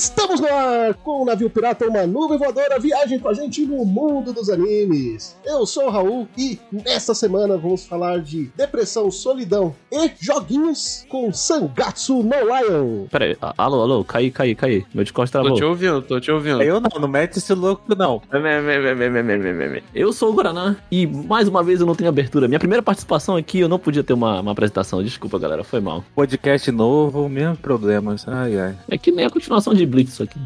Estamos no ar com o navio pirata, uma nuvem voadora, viagem com a gente no mundo dos animes. Eu sou o Raul e nesta semana vamos falar de depressão, solidão e joguinhos com Sangatsu no Lion. Pera aí, a- alô, alô, caí, caí, caí. Meu Discord Tô travou. te ouvindo, tô te ouvindo. Eu não, não mete esse louco não. Eu sou o Guaraná e mais uma vez eu não tenho abertura. Minha primeira participação aqui eu não podia ter uma, uma apresentação. Desculpa, galera, foi mal. Podcast novo, mesmo problemas. Ai, ai. É que nem a continuação de Blitz isso aqui.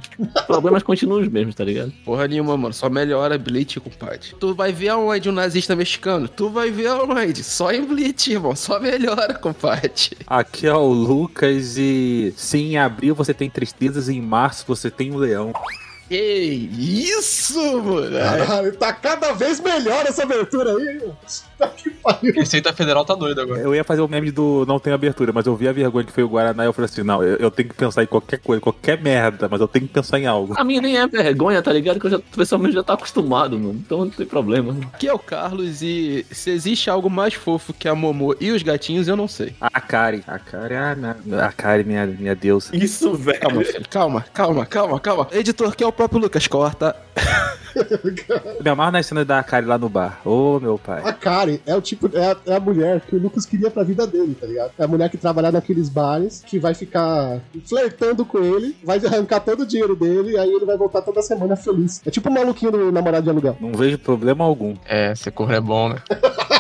Problemas continuam os mesmos, tá ligado? Porra nenhuma, mano. Só melhora Bleach, compadre. Tu vai ver aonde um nazista mexicano? Tu vai ver aonde? Só em Bleach, irmão. Só melhora, compadre. Aqui é o Lucas e sim, em abril você tem tristezas e em março você tem um leão. Que isso, mano. Caralho, tá cada vez melhor essa abertura aí. Tá que pariu. Receita Federal tá doida agora. Eu ia fazer o meme do não tem abertura, mas eu vi a vergonha que foi o Guaraná e eu falei assim, não, eu, eu tenho que pensar em qualquer coisa, qualquer merda, mas eu tenho que pensar em algo. A minha nem é vergonha, tá ligado? Que eu já, pessoalmente já tá acostumado, mano. Então não tem problema. Aqui é o Carlos e se existe algo mais fofo que a Momô e os gatinhos, eu não sei. A Kari. A Kari, ah, não. A Kari, minha, minha deusa. Isso, velho. Calma, filho. Calma, calma, calma, calma. Editor, que é o próprio Lucas, corta. Eu me amarro na cena da Kari lá no bar. Ô, meu pai. A Karen é o tipo, é a, é a mulher que o Lucas queria pra vida dele, tá ligado? É a mulher que trabalha naqueles bares, que vai ficar flertando com ele, vai arrancar todo o dinheiro dele, aí ele vai voltar toda semana feliz. É tipo o maluquinho do namorado de aluguel. Não vejo problema algum. É, ser corno é bom, né?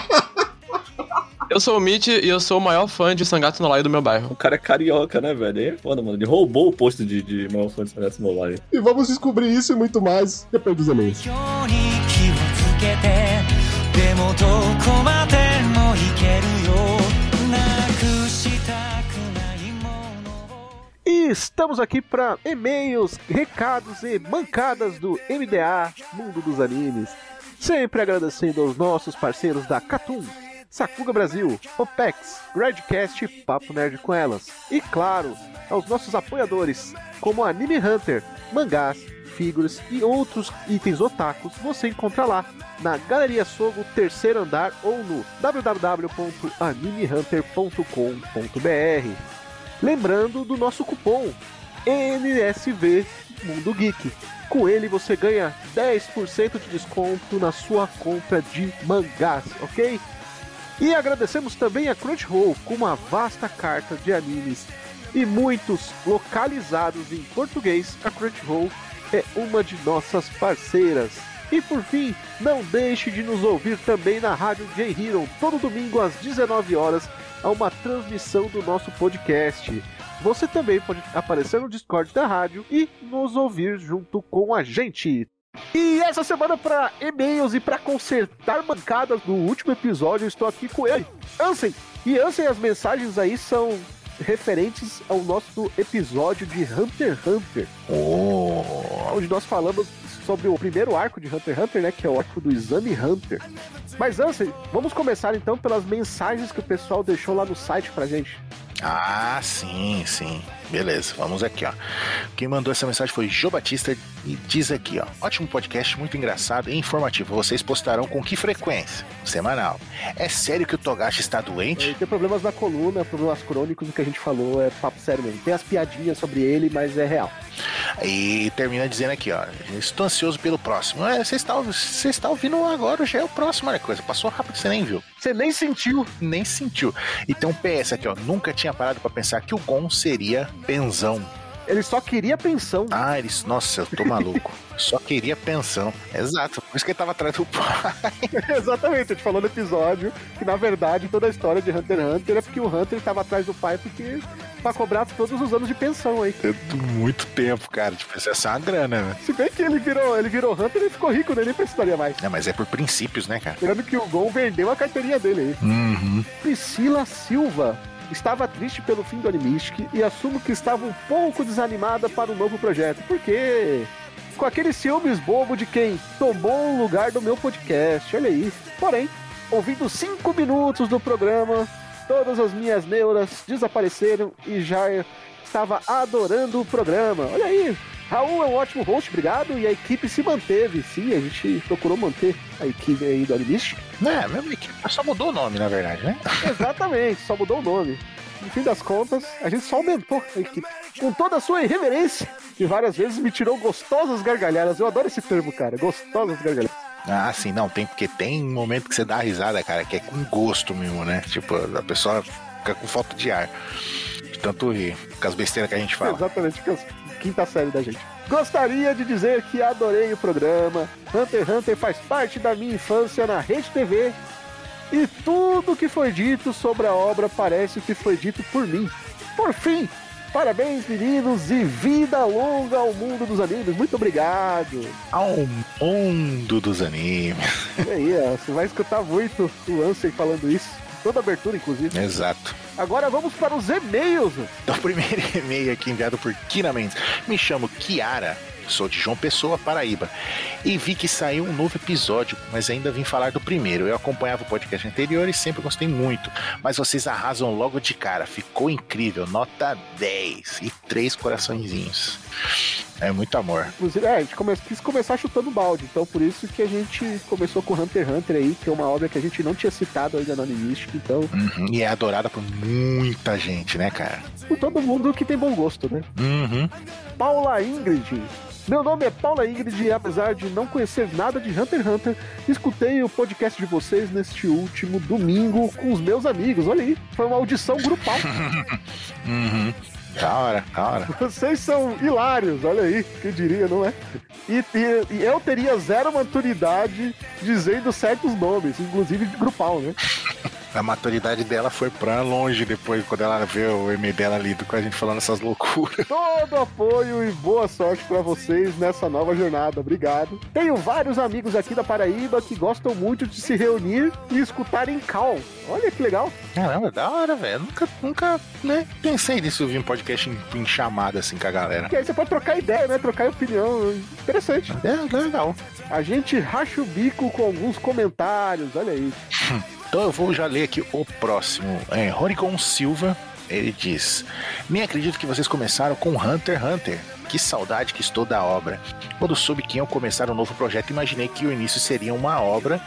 Eu sou o Mitch e eu sou o maior fã de Sangatsu no Lai do meu bairro. O cara é carioca, né, velho? Aí é foda, mano. Ele roubou o posto de, de maior fã de Sangatsu no Lion. E vamos descobrir isso e muito mais depois dos e-mails. 今日に気をつけてでもどこまでも行けるよなくしたくないものを E estamos aqui para e-mails, recados e mancadas do MDA, Mundo dos Animes. Sempre agradecendo aos nossos parceiros da Catum, Sakuga Brasil, OPEX, Gradcast e Papo Nerd com elas. E claro, aos nossos apoiadores, como Anime Hunter, mangás, figuras e outros itens otakus, você encontra lá na Galeria Sogo, terceiro andar ou no www.animehunter.com.br. Lembrando do nosso cupom NSV Mundo Geek. Com ele você ganha 10% de desconto na sua compra de mangás, ok? E agradecemos também a Crunchyroll com uma vasta carta de animes e muitos localizados em português. A Crunchyroll é uma de nossas parceiras. E por fim, não deixe de nos ouvir também na Rádio J Hero, todo domingo às 19 horas, a uma transmissão do nosso podcast. Você também pode aparecer no Discord da rádio e nos ouvir junto com a gente. E essa semana, para e-mails e para consertar mancadas do último episódio, eu estou aqui com ele, Ansem. E Ansem, as mensagens aí são referentes ao nosso episódio de Hunter x Hunter. Onde nós falamos sobre o primeiro arco de Hunter x Hunter, né? Que é o arco do Exame Hunter. Mas Ansem, vamos começar então pelas mensagens que o pessoal deixou lá no site pra gente. Ah, sim, sim. Beleza, vamos aqui, ó. Quem mandou essa mensagem foi Jô Batista e diz aqui, ó. Ótimo podcast, muito engraçado e informativo. Vocês postarão com que frequência? Semanal. É sério que o Togashi está doente? Ele tem problemas na coluna, problemas crônicos, o que a gente falou é papo sério mesmo. Tem as piadinhas sobre ele, mas é real. E termina dizendo aqui, ó. Estou ansioso pelo próximo. É, você está, você está ouvindo agora, já é o próximo, olha coisa. Passou rápido, você nem viu. Você nem sentiu. Nem sentiu. E um PS aqui, ó. Nunca tinha parado pra pensar que o Gon seria Penzão. Ele só queria pensão. Ah, eles. Nossa, eu tô maluco. Só queria pensão. Exato. Por isso que ele tava atrás do pai. Exatamente, a gente falou no episódio que na verdade toda a história de Hunter x Hunter é porque o Hunter estava atrás do pai porque pra cobrar todos os anos de pensão aí. Muito tempo, cara. Tipo, isso é só uma grana, né? Se bem que ele virou, ele virou Hunter e ficou rico, né? Nem precisaria mais. É, mas é por princípios, né, cara? Lembrando que o Gon vendeu a carteirinha dele aí. Uhum. Priscila Silva estava triste pelo fim do Animistic e assumo que estava um pouco desanimada para o novo projeto. Por quê? Com aquele ciúmes bobo de quem tomou o lugar do meu podcast, olha aí. Porém, ouvindo cinco minutos do programa, todas as minhas neuras desapareceram e já estava adorando o programa. Olha aí, Raul é um ótimo host, obrigado. E a equipe se manteve. Sim, a gente procurou manter a equipe aí do Animist. É, mesmo equipe. Só mudou o nome, na verdade, né? Exatamente, só mudou o nome. No fim das contas, a gente só aumentou a equipe. Com toda a sua irreverência, que várias vezes me tirou gostosas gargalhadas. Eu adoro esse termo, cara. Gostosas gargalhadas. Ah, sim, não, tem, porque tem um momento que você dá a risada, cara, que é com gosto mesmo, né? Tipo, a pessoa fica com falta de ar. De tanto rir, com as besteiras que a gente fala. Exatamente, que é a quinta série da gente. Gostaria de dizer que adorei o programa. Hunter x Hunter faz parte da minha infância na Rede TV. E tudo que foi dito sobre a obra parece que foi dito por mim. Por fim, parabéns meninos e vida longa ao mundo dos animes. Muito obrigado. Ao mundo dos animes. E aí, ó, você vai escutar muito o Ansem falando isso. Toda abertura, inclusive. Exato. Agora vamos para os e-mails. Então, o primeiro e-mail aqui enviado por Kina Mendes. Me chamo Kiara, sou de João Pessoa, Paraíba. E vi que saiu um novo episódio, mas ainda vim falar do primeiro. Eu acompanhava o podcast anterior e sempre gostei muito. Mas vocês arrasam logo de cara. Ficou incrível. Nota 10 e três coraçõezinhos. É muito amor. Inclusive, é, a gente come- quis começar chutando balde, então por isso que a gente começou com Hunter x Hunter aí, que é uma obra que a gente não tinha citado ainda no Animistic, então, Uhum. E é adorada por muita gente, né, cara? por todo mundo que tem bom gosto, né? Uhum. Paula Ingrid. Meu nome é Paula Ingrid e apesar de não conhecer nada de Hunter x Hunter, escutei o podcast de vocês neste último domingo com os meus amigos. Olha aí, foi uma audição grupal. Uhum. Da hora, da hora. Vocês são hilários, olha aí, que diria, não é? E, e- e eu teria zero maturidade dizendo certos nomes, inclusive de grupal, né? A maturidade dela foi pra longe depois, quando ela vê o e-mail dela lido com a gente falando essas loucuras. Todo apoio e boa sorte pra vocês nessa nova jornada. Obrigado. Tenho vários amigos aqui da Paraíba que gostam muito de se reunir e escutar em call. Olha que legal. Caramba, da hora, velho. Nunca, nunca, né, pensei nisso, ouvir um podcast em, em chamada assim com a galera. Que aí você pode trocar ideia, né? Trocar opinião. Interessante. É, legal. A gente racha o bico com alguns comentários. Olha aí. Então eu vou já ler aqui o próximo. É, Ronigon Silva, ele diz: Nem acredito que vocês começaram com Hunter x Hunter. Que saudade que estou da obra. Quando soube que iam começar um novo projeto, imaginei que o início seria uma obra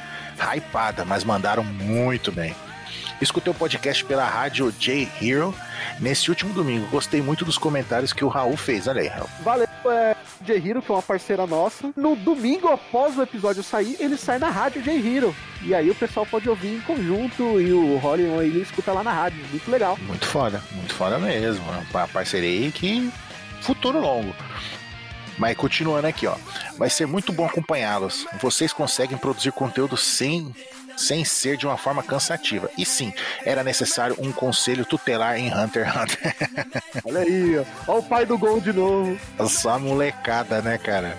hypada, mas mandaram muito bem. Escutei o podcast pela rádio J Hero nesse último domingo. Gostei muito dos comentários que o Raul fez. Olha aí, Raul. Valeu, é, J-Hero, que é uma parceira nossa. No domingo após o episódio sair, ele sai na rádio J-Hero. E aí o pessoal pode ouvir em conjunto e o Hollion ele escuta lá na rádio. Muito legal. Muito foda, muito foda mesmo. Uma parceria aí que futuro longo. Mas continuando aqui, ó. Vai ser muito bom acompanhá-los. Vocês conseguem produzir conteúdo sem sem ser de uma forma cansativa. E sim, era necessário um conselho tutelar em Hunter x Hunter. Olha aí, ó. Olha o pai do gol de novo. Só molecada, né, cara?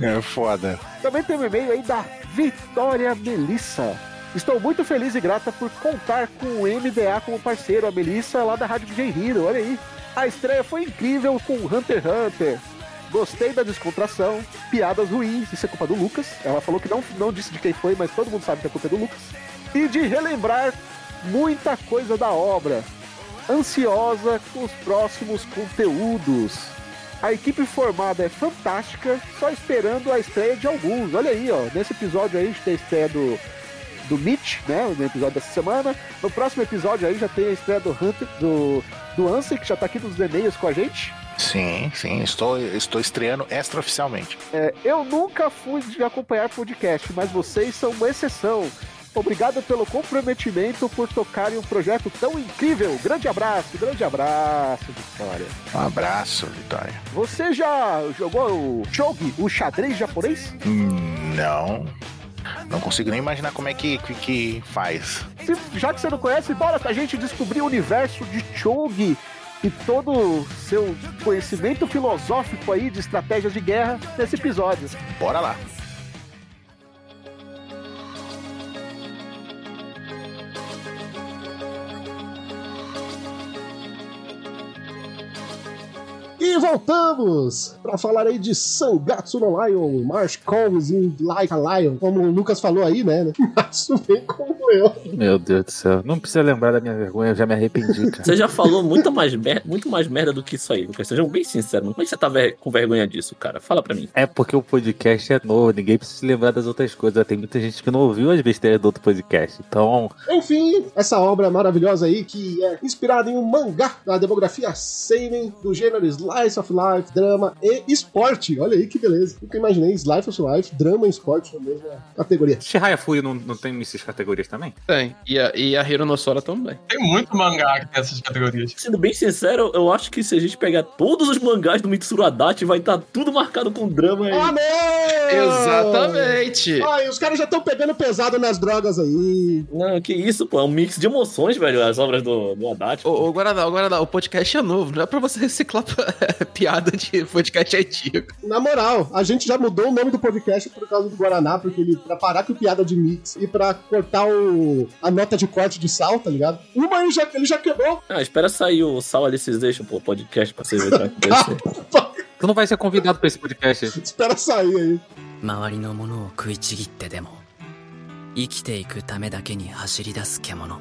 É foda. Também tem um e-mail aí da Vitória Melissa. Estou muito feliz e grata por contar com o MDA como parceiro, a Melissa lá da Rádio J Hero, olha aí. A estreia foi incrível com Hunter x Hunter. Gostei da descontração, piadas ruins, isso é culpa do Lucas. Ela falou que não, não disse de quem foi, mas todo mundo sabe que a culpa é do Lucas. E de relembrar muita coisa da obra. Ansiosa com os próximos conteúdos. A equipe formada é fantástica, só esperando a estreia de alguns. Olha aí, ó. Nesse episódio aí a gente tem a estreia do, do Mitch, né? No episódio dessa semana. No próximo episódio aí já tem a estreia do Hunter, do, do Ansem, que já tá aqui nos e-mails com a gente. Sim, sim, estou, estou estreando extraoficialmente. É, eu nunca fui de acompanhar podcast, mas vocês são uma exceção. Obrigado pelo comprometimento por tocarem um projeto tão incrível. Grande abraço, grande abraço, Vitória. Um abraço, Vitória. Você já jogou o Chogi, o xadrez japonês? Hum, Não. Não consigo nem imaginar como é que, que, que faz. Se- já que você não conhece, bora pra gente descobrir o universo de Chogi e todo o seu conhecimento filosófico aí de estratégias de guerra nesse episódio. Bora lá. E voltamos para falar aí de Sangatsu no Lion, Marsh Combs in Like a Lion, como o Lucas falou aí, né? Matsu bem como eu. Meu Deus do céu. Não precisa lembrar da minha vergonha, eu já me arrependi, cara. Você já falou muito mais, mer muito mais merda do que isso aí, Lucas. Sejam bem sinceros. Como é que você tá ver- com vergonha disso, cara? Fala pra mim. É porque o podcast é novo, ninguém precisa se lembrar das outras coisas. Tem muita gente que não ouviu as besteiras do outro podcast. Então, Enfim, essa obra maravilhosa aí que é inspirada em um mangá da demografia seinen do gênero Slice of Life, drama e esporte. Olha aí que beleza. Nunca imaginei Slice of Life, drama e esporte na mesma categoria. Shihaya Fui não, não tem essas categorias também? Tem. E a, e a Hiro no Sora também. Tem muito mangá que tem essas categorias. Sendo bem sincero, eu acho que se a gente pegar todos os mangás do Mitsuru Adachi, vai estar tudo marcado com drama aí. Não! Exatamente. Ai, os caras já estão pegando pesado nas drogas aí. Não, que isso, pô. É um mix de emoções, velho, as obras do, do Adachi. Ô, ô Guaraná, Guaraná, o podcast é novo, não é pra você reciclar piada de podcast antigo. Na moral, a gente já mudou o nome do podcast por causa do Guaraná, porque ele, pra parar com piada de mix e pra cortar o, a nota de corte de sal, tá ligado? Uma ele já, ele já quebrou. Ah, espera sair o Sal Alicization, pô, podcast pra você ver o que vai acontecer. Tu não vai ser convidado pra esse podcast. Espera sair aí. 周りのものを食いちぎってでも生きていくためだけに走り出す獣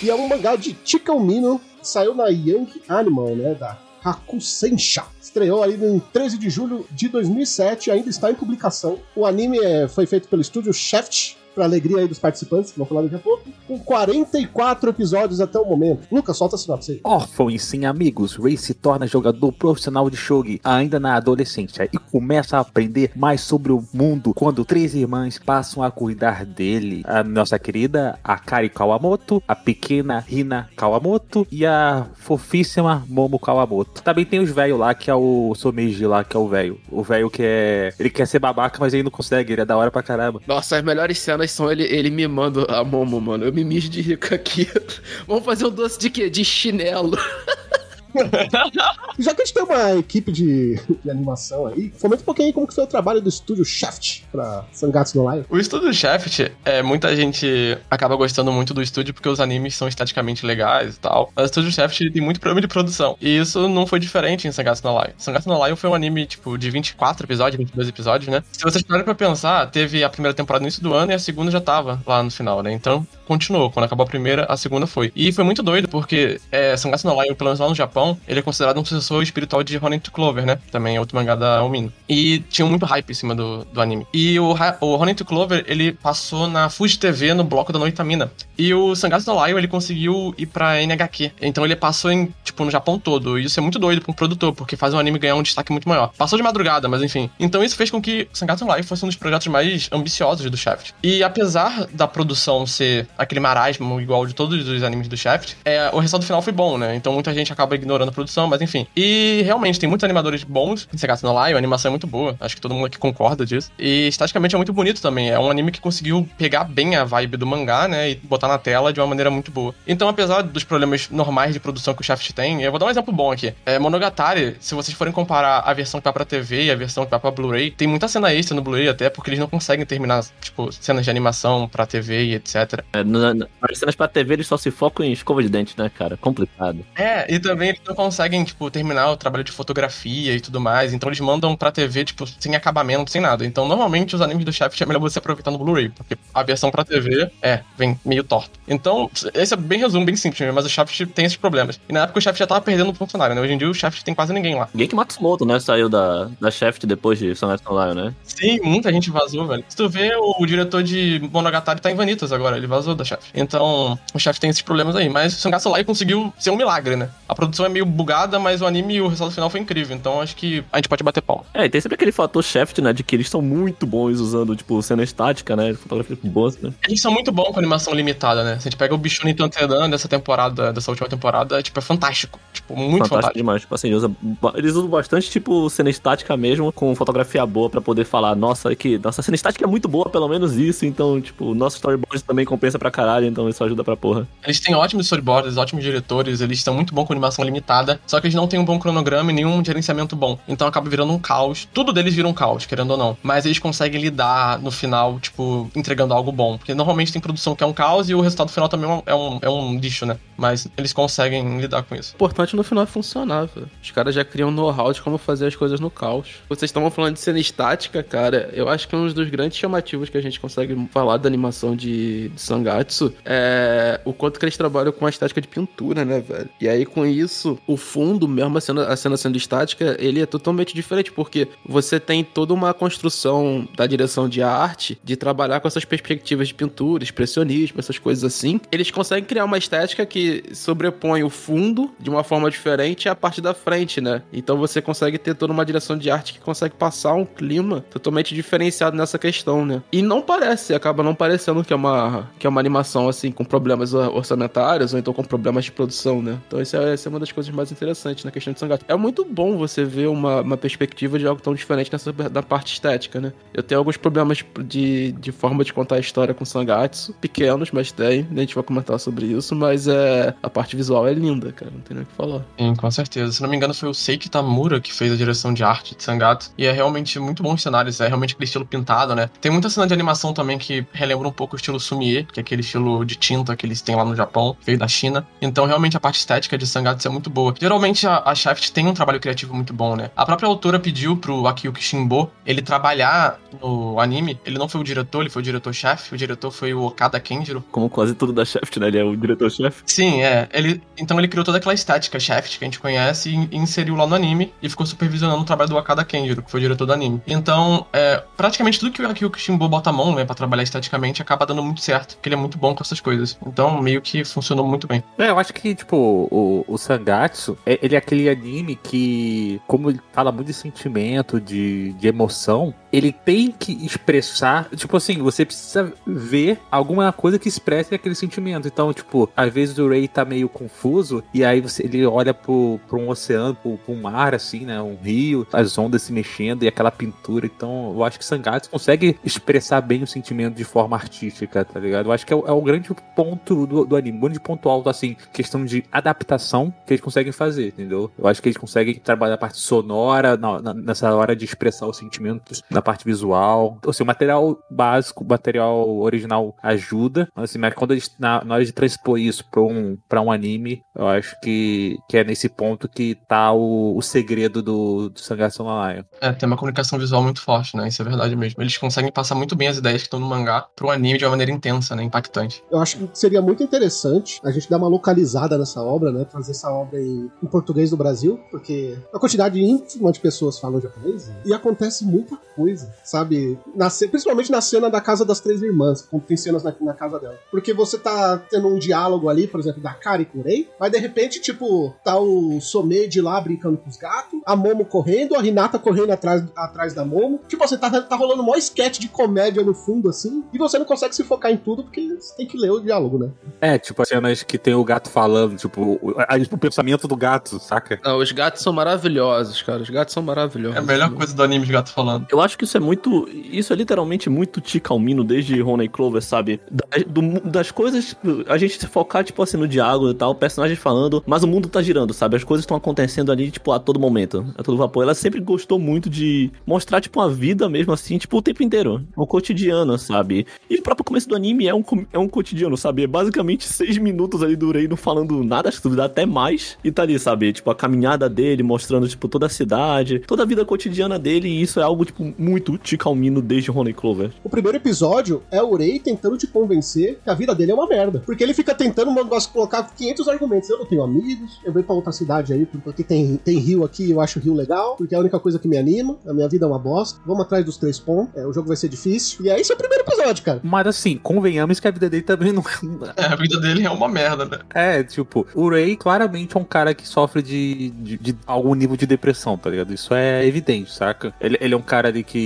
E é um mangá de Chica Mino, que saiu na Young Animal, né? Da Hakusensha. Estreou aí em 13 de julho de 2007, ainda está em publicação. O anime é- foi feito pelo estúdio Shaft, pra alegria aí dos participantes, que vou falar daqui a pouco, com 44 episódios até o momento. Lucas, solta a sinopse aí. Órfão e sem amigos, Ray se torna jogador profissional de shogi ainda na adolescência e começa a aprender mais sobre o mundo quando três irmãs passam a cuidar dele. A nossa querida Akari Kawamoto, a pequena Hina Kawamoto e a fofíssima Momo Kawamoto. Também tem os velhos lá, que é o Someji lá, que é o velho. O velho que é... Ele quer ser babaca, mas ele não consegue, ele é da hora pra caramba. Nossa, as melhores cenas são ele, ele mimando a Momo, mano. Eu me mijo de rico aqui. Vamos fazer um doce de quê? De chinelo. Já que a gente tem uma equipe de, de animação aí, comenta um pouquinho aí como que foi o trabalho do estúdio Shaft pra Sangatsu no Lion. O estúdio Shaft, é, muita gente acaba gostando muito do estúdio porque os animes são esteticamente legais e tal. Mas o estúdio Shaft tem muito problema de produção. E isso não foi diferente em Sangatsu no Lion. Sangatsu no Lion foi um anime, tipo, de 24 episódios, 22 episódios, né? Se vocês pararem pra pensar, teve a primeira temporada no início do ano e a segunda já tava lá no final, né? Então, continuou. Quando acabou a primeira, a segunda foi. E foi muito doido porque é, Sangatsu no Lion, pelo menos lá no Japão, ele é considerado um sucessor espiritual de Ronin to Clover, né? Também é outro mangá da Omino. E tinha muito hype em cima do, do anime. E o, o Ronin Clover, ele passou na Fuji TV no bloco da Noitamina. E o Sangatsu no Lion, ele conseguiu ir pra NHQ. Então ele passou em, tipo, no Japão todo. E isso é muito doido pra um produtor, porque faz um anime ganhar um destaque muito maior. Passou de madrugada, mas enfim. Então isso fez com que Sangatsu no Lion fosse um dos projetos mais ambiciosos do Shaft. E apesar da produção ser aquele marasmo igual de todos os animes do Shaft, é, o resultado final foi bom, né? Então muita gente acaba ignorando a produção, mas enfim. E realmente, tem muitos animadores bons em Sangatsu no Lion, a animação é muito boa. Acho que todo mundo aqui concorda disso. E estaticamente é muito bonito também. É um anime que conseguiu pegar bem a vibe do mangá, né? E botar na tela de uma maneira muito boa. Então, apesar dos problemas normais de produção que o Shaft tem, eu vou dar um exemplo bom aqui. É, Monogatari, se vocês forem comparar a versão que vai pra TV e a versão que vai pra Blu-ray, tem muita cena extra no Blu-ray até, porque eles não conseguem terminar, tipo, cenas de animação pra TV e etc. É, na- na- Nas cenas pra TV eles só se focam em escova de dente, né, cara? Complicado. É, e também não conseguem, tipo, terminar o trabalho de fotografia e tudo mais. Então eles mandam pra TV, tipo, sem acabamento, sem nada. Então, normalmente, os animes do Shaft é melhor você aproveitar no Blu-ray, porque a versão pra TV, é, vem meio torto. Então, esse é bem resumo, bem simples mas o Shaft tem esses problemas. E na época o Shaft já tava perdendo o funcionário, né? Hoje em dia o Shaft tem quase ninguém lá. Genki Matsumoto, né, saiu da, da Shaft depois de Sonata Lion, né? Sim, muita gente vazou, velho. Se tu vê, o diretor de Monogatari tá em Vanitas agora, ele vazou da Shaft. Então, o Shaft tem esses problemas aí. Mas o Sangatsu Lion conseguiu ser um milagre, né? A produção é meio bugada, mas o anime e o resultado final foi incrível. Então, acho que a gente pode bater pau. É, e tem sempre aquele fator Shaft, né, de que eles são muito bons usando, tipo, cena estática, né, fotografia boa, né? Eles são muito bons com animação limitada, né? Se a gente pega o Bichuni Tantedan dessa temporada, dessa última temporada, tipo, é fantástico. Tipo, muito fantástico, fantástico. demais. Tipo assim, usa, eles usam bastante, tipo, cena estática mesmo, com fotografia boa pra poder falar, nossa, que nossa cena estática é muito boa, pelo menos isso, então, tipo, nosso storyboard também compensa pra caralho, então isso ajuda pra porra. Eles têm ótimos storyboards, ótimos diretores, eles estão muito bons com animação limitada, só que eles não têm um bom cronograma e nenhum gerenciamento bom. Então acaba virando um caos. Tudo deles vira um caos, querendo ou não. Mas eles conseguem lidar no final, tipo, entregando algo bom. Porque normalmente tem produção que é um caos e o resultado final também é um, é um, é lixo, né? Mas eles conseguem lidar com isso. O importante no final é funcionar, velho. Os caras já criam know-how de como fazer as coisas no caos. Vocês estavam falando de cena estática, cara. Eu acho que um dos grandes chamativos que a gente consegue falar da animação de, de Sangatsu é o quanto que eles trabalham com a estática de pintura, né, velho? E aí, com isso, o fundo, mesmo a cena, a cena sendo estática, ele é totalmente diferente, porque você tem toda uma construção da direção de arte de trabalhar com essas perspectivas de pintura, expressionismo, essas coisas assim. Eles conseguem criar uma estética que sobrepõe o fundo de uma forma diferente à parte da frente, né? Então você consegue ter toda uma direção de arte que consegue passar um clima totalmente diferenciado nessa questão, né? E não parece, acaba não parecendo que é uma, que é uma animação assim com problemas orçamentários ou então com problemas de produção, né? Então essa é, essa é uma das coisas mais interessantes na questão de Sangatsu. É muito bom você ver uma, uma perspectiva de algo tão diferente nessa da parte estética, né? Eu tenho alguns problemas de, de forma de contar a história com Sangatsu, pequenos, mas tem, a gente vai comentar sobre isso, mas é a parte visual é linda, cara, não tem nem o que falar. Sim, com certeza. Se não me engano, foi o Seiki Tamura que fez a direção de arte de Sangatsu. E é realmente muito bom os cenários, é realmente aquele estilo pintado, né? Tem muita cena de animação também que relembra um pouco o estilo Sumie, que é aquele estilo de tinta que eles têm lá no Japão, veio da China. Então, realmente, a parte estética de Sangatsu é muito boa. Geralmente, a, a Shaft tem um trabalho criativo muito bom, né? A própria autora pediu pro Akiyuki Shimbo ele trabalhar no anime. Ele não foi o diretor, ele foi o diretor-chefe. O diretor foi o Okada Kenjiro. Como quase tudo da Shaft, né? Ele é o diretor-chefe. Sim, é. Ele, então ele criou toda aquela estética Shaft que a gente conhece e, inseriu lá no anime e ficou supervisionando o trabalho do Akada Kenjiro, que foi o diretor do anime. Então, é, praticamente tudo que o Akiyuki Shimbo bota a mão, né, pra trabalhar esteticamente, acaba dando muito certo, porque ele é muito bom com essas coisas. Então, meio que funcionou muito bem. É, eu acho que, tipo, o, o Sangatsu, é- ele é aquele anime que, como ele fala muito de sentimento, de, de emoção, ele tem que expressar, tipo assim, você precisa ver alguma coisa que expresse aquele sentimento. Então, tipo, às vezes o Ray tá meio confuso, e aí você, ele olha pro, pro um oceano, pro, pro mar, assim, né, um rio, as ondas se mexendo e aquela pintura. Então, eu acho que Sangatsu consegue expressar bem o sentimento de forma artística, tá ligado? Eu acho que é, é o grande ponto do, do anime, o grande ponto alto, assim, questão de adaptação que eles conseguem fazer, entendeu? Eu acho que eles conseguem trabalhar a parte sonora, na- na- nessa hora de expressar os sentimentos, na parte visual. Ou seja, o material básico, o material original ajuda, mas, assim, mas quando eles, na, na hora de transpor isso pra um, pra um anime, eu acho que, que é nesse ponto que tá o, o segredo do, do Sangatsu Lion. É, tem uma comunicação visual muito forte, né? Isso é verdade mesmo. Eles conseguem passar muito bem as ideias que estão no mangá pro anime de uma maneira intensa, né? Impactante. Eu acho que seria muito interessante a gente dar uma localizada nessa obra, né? Trazer essa obra em, em português do Brasil, porque a quantidade ínfima de pessoas falam japonês e acontece muita coisa, sabe? Na principalmente na cena da casa das três irmãs, quando tem cenas na, na casa dela. Porque você tá tendo um diálogo ali, por exemplo, da Kari com o Rei, mas de repente, tipo, tá o Someide lá brincando com os gatos, a Momo correndo, a Hinata correndo atrás, atrás da Momo. Tipo assim, tá, tá rolando um maior sketch de comédia no fundo, assim, e você não consegue se focar em tudo porque você tem que ler o diálogo, né? É, tipo, as cenas que tem o gato falando, tipo, o, a- o pensamento do gato, saca? Não, os gatos são maravilhosos, cara. Os gatos são maravilhosos. É a melhor coisa do anime de gato falando. Eu acho que isso é muito. Isso é literalmente muito Ticalmino desde Rony Clover, sabe? Da- do- das coisas. tipo, A gente se focar, tipo assim, no diálogo e tal, o personagem falando, mas o mundo tá girando, sabe? As coisas estão acontecendo ali, tipo, a todo momento. A todo vapor. Ela sempre gostou muito de mostrar, tipo, a vida mesmo assim, tipo, o tempo inteiro. O cotidiano, sabe? E o próprio começo do anime é um, é um cotidiano, sabe? É basicamente seis minutos ali do Rei não falando nada, acho que dá até mais. E tá ali, sabe? Tipo, a caminhada dele, mostrando, tipo, toda a cidade, toda a vida cotidiana dele. E isso é algo, tipo, muito Ticalmino desde Rony Clover. O primeiro episódio é o Rei tentando te convencer que a vida dele é uma merda. Porque ele fica tentando um negócio, colocar 500 argumentos. Eu não tenho amigos, eu venho pra outra cidade aí, porque tem, tem rio aqui, eu acho o rio legal, porque é a única coisa que me anima. A minha vida é uma bosta. Vamos atrás dos três pontos. É, o jogo vai ser difícil. E é esse é o primeiro episódio, cara. Mas assim, convenhamos que a vida dele também não. É, a vida dele é uma merda, né? É, tipo, o Ray claramente é um cara que sofre de, de, de algum nível de depressão, tá ligado? Isso é evidente, saca? Ele, ele é um cara ali que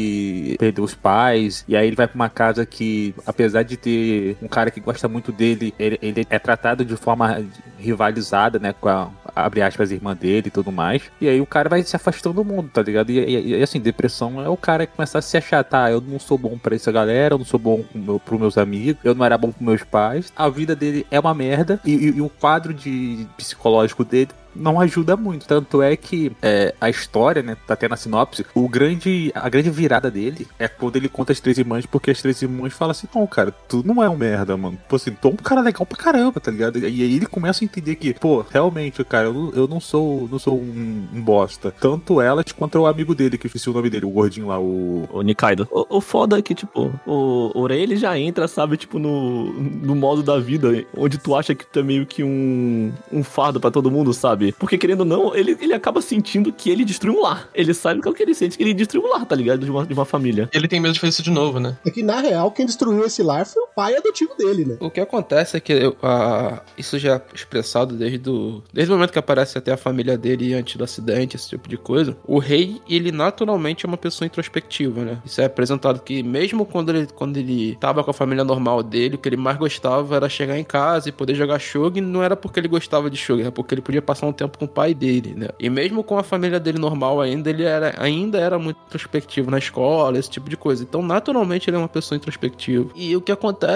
perdeu os pais, e aí ele vai pra uma casa que, apesar de ter um cara que gosta muito dele, ele, ele é tratado de forma rivalizada, né, com a, abre aspas, irmã dele e tudo mais. E aí o cara vai se afastando do mundo, tá ligado? E, e- e, assim, depressão é o cara que começa a se achar, tá, eu não sou bom pra essa galera, eu não sou bom com meu, pros meus amigos, eu não era bom com meus pais, a vida dele é uma merda, e, e- e o quadro de psicológico dele não ajuda muito. Tanto é que é, a história, né, tá até na sinopse, o grande, a grande virada dele é quando ele conta as três irmãs, porque as três irmãs falam assim, não, cara, tu não é um merda, mano. Pô, assim, tu é um cara legal pra caramba, tá ligado? E aí ele começa a entender que, pô, realmente, cara, eu, não- eu não sou, não sou um, um bosta. Tanto elas quanto o amigo dele, que eu esqueci o nome dele, o gordinho lá, o... O Nikaido. O, o foda é que, tipo, o, o Rei, ele já entra, sabe, tipo, no, no modo da vida, onde tu acha que tu é meio que um, um fardo pra todo mundo, sabe? Porque, querendo ou não, ele, ele acaba sentindo que ele destruiu um lar. Ele sabe que é o que ele sente, que ele destruiu um lar, tá ligado? De uma, de uma família. Ele tem medo de fazer isso de novo, né? É que, na real, quem destruiu esse lar foi o pai adotivo dele, né? O que acontece é que eu- a- isso já é expressado desde o, desde o momento que aparece até a família dele antes do acidente, esse tipo de coisa. O rei, ele naturalmente é uma pessoa introspectiva, né? Isso é apresentado que mesmo quando ele, quando ele tava com a família normal dele, o que ele mais gostava era chegar em casa e poder jogar shogi, não era porque ele gostava de shogi, era porque ele podia passar um tempo com o pai dele, né? E mesmo com a família dele normal ainda, ele era, ainda era muito introspectivo na escola, esse tipo de coisa. Então, naturalmente, ele é uma pessoa introspectiva. E o que acontece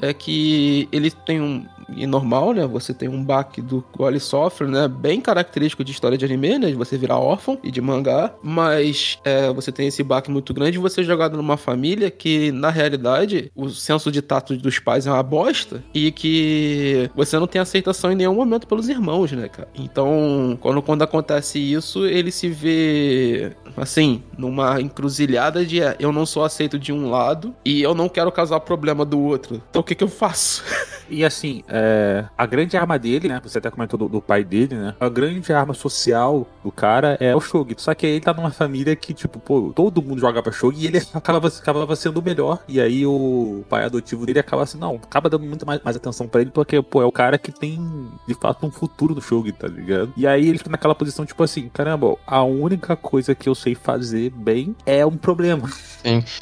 é que ele tem um. E normal, né? Você tem um baque do qual ele sofre, né? Bem característico de história de anime, né? De você virar órfão e de mangá. Mas é, você tem esse baque muito grande. Você é jogado numa família que, na realidade, o senso de tato dos pais é uma bosta. E que você não tem aceitação em nenhum momento pelos irmãos, né, cara? Então, quando, quando acontece isso, ele se vê, assim, numa encruzilhada de é, eu não sou aceito de um lado e eu não quero causar problema do outro. Então, o que que eu faço? E assim, é, a grande arma dele, né? Você até comentou do, do pai dele, né? A grande arma social do cara é o Shogi. Só que ele tá numa família que, tipo, pô, todo mundo joga pra Shogi e ele acabava, acabava sendo o melhor. E aí o pai adotivo dele acaba assim, não, acaba dando muito mais, mais atenção pra ele, porque, pô, é o cara que tem, de fato, um futuro no Shogi, tá ligado? E aí ele fica naquela posição, tipo assim, caramba, a única coisa que eu sei fazer bem é um problema.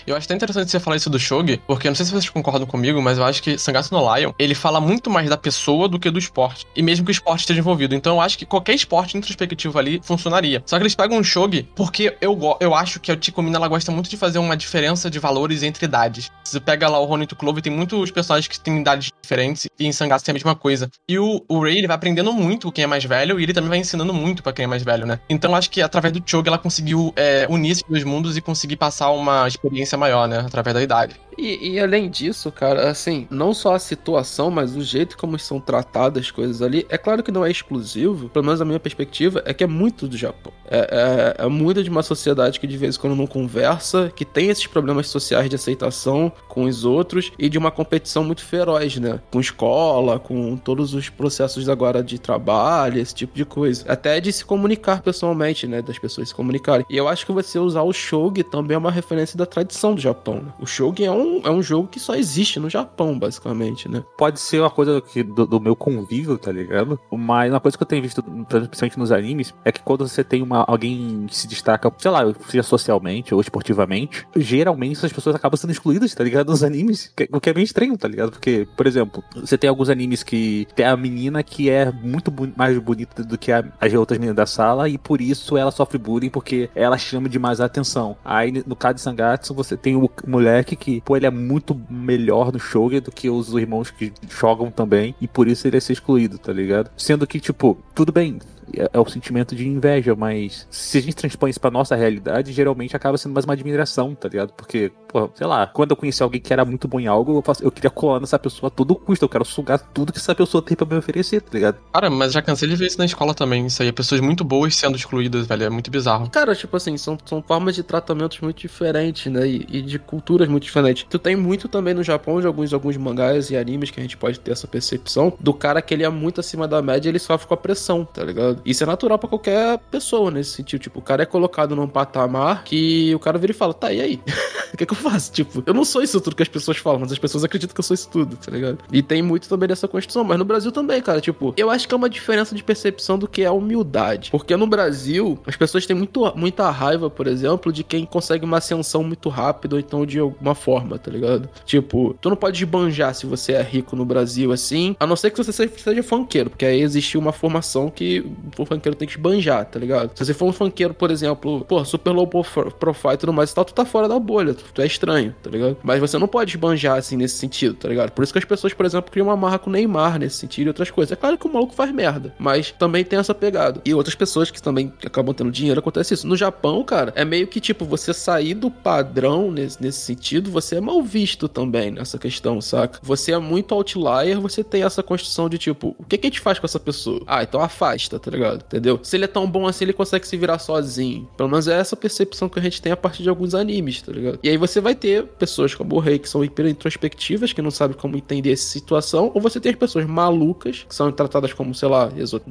Eu acho até interessante você falar isso do Shogi, porque eu não sei se vocês concordam comigo, mas eu acho que Sangatsu no Lion, ele fala muito mais da pessoa do que do esporte. E mesmo que o esporte esteja envolvido. Então eu acho que qualquer esporte introspectivo ali funcionaria. Só que eles pegam um Shogi porque eu, eu acho que a Tikomina ela gosta muito de fazer uma diferença de valores entre idades. Você pega lá o Ronin to Clove, tem muitos personagens que têm idades diferentes, e em Sangatsu tem a mesma coisa. E o, o Rei, ele vai aprendendo muito quem é mais velho, e ele também vai ensinando muito pra quem é mais velho, né? Então eu acho que através do Chogi ela conseguiu é, unir esses dois mundos e conseguir passar uma experiência maior, né? Através da idade. E, e além disso, cara, assim, não só a situação, mas o jeito como são tratadas as coisas ali, é claro que não é exclusivo, pelo menos a minha perspectiva, é que é muito do Japão. É, é, é muito de uma sociedade que de vez em quando não conversa, que tem esses problemas sociais de aceitação com os outros e de uma competição muito feroz, né? Com escola, com todos os processos agora de trabalho, esse tipo de coisa. Até de se comunicar pessoalmente, né? Das pessoas se comunicarem. E eu acho que você usar o Shogi também é uma referência da tradição do Japão, né? O Shogi é um, é um jogo que só existe no Japão, basicamente, né? pode ser uma coisa que, do, do meu convívio, tá ligado? Mas uma coisa que eu tenho visto, principalmente nos animes, é que quando você tem uma, alguém que se destaca, sei lá, seja socialmente ou esportivamente, geralmente essas pessoas acabam sendo excluídas, tá ligado? Nos animes, o que é bem estranho, tá ligado? Porque, por exemplo, você tem alguns animes que tem a menina que é muito bu- mais bonita do que a- as outras meninas da sala e por isso ela sofre bullying porque ela chama demais a atenção. Aí, no caso de Sangatsu, você tem o moleque que, ele é muito melhor no shogi do que os irmãos que jogam também e por isso ele é ser excluído, tá ligado? Sendo que, tipo, tudo bem, é, é o sentimento de inveja, mas se a gente transpõe isso pra nossa realidade, geralmente acaba sendo mais uma admiração, tá ligado? Porque, pô, sei lá, quando eu conheci alguém que era muito bom em algo, eu, faço- eu queria colar nessa pessoa a todo custo, eu quero sugar tudo que essa pessoa tem pra me oferecer, tá ligado? Cara, mas já cansei de ver isso na escola também. Isso aí, pessoas muito boas sendo excluídas, velho. É muito bizarro. Cara, tipo assim, são, são formas de tratamentos muito diferentes, né? E, e de culturas muito diferentes. Tu tem muito também no Japão de alguns, alguns mangás e animes que a gente pode ter essa percepção do cara que ele é muito acima da média ele sofre com a pressão, tá ligado? Isso é natural pra qualquer pessoa nesse sentido. Tipo, o cara é colocado num patamar que o cara vira e fala, tá, e aí? O que, que eu faço? Tipo, eu não sou isso tudo que as pessoas falam, mas as pessoas acreditam que eu sou isso tudo, tá ligado? E tem muito também dessa construção, mas no Brasil também, cara. Tipo, eu acho que é uma diferença de percepção do que é a humildade. Porque no Brasil, as pessoas têm muito, muita raiva, por exemplo, de quem consegue uma ascensão muito rápido, ou então de alguma forma. Tá ligado? Tipo, tu não pode esbanjar se você é rico no Brasil assim, a não ser que você seja, funkeiro, porque aí existe uma formação que o funkeiro tem que esbanjar, tá ligado? Se você for um funkeiro, por exemplo, pô, super low prof- profile e tudo mais e tal, tu tá fora da bolha, tu, tu é estranho, tá ligado? Mas você não pode esbanjar assim nesse sentido, tá ligado? Por isso que as pessoas, por exemplo, criam uma marra com o Neymar nesse sentido e outras coisas. É claro que o maluco faz merda, mas também tem essa pegada. E outras pessoas que também acabam tendo dinheiro, acontece isso. No Japão, cara, é meio que tipo, você sair do padrão nesse, nesse sentido, você é mal visto também nessa questão, saca? Você é muito outlier, você tem essa construção de tipo, o que, que a gente faz com essa pessoa? Ah, então afasta, tá ligado? Entendeu? Se ele é tão bom assim, ele consegue se virar sozinho. Pelo menos é essa percepção que a gente tem a partir de alguns animes, tá ligado? E aí você vai ter pessoas como o Rei, que são hiper introspectivas, que não sabem como entender essa situação, ou você tem as pessoas malucas, que são tratadas como, sei lá,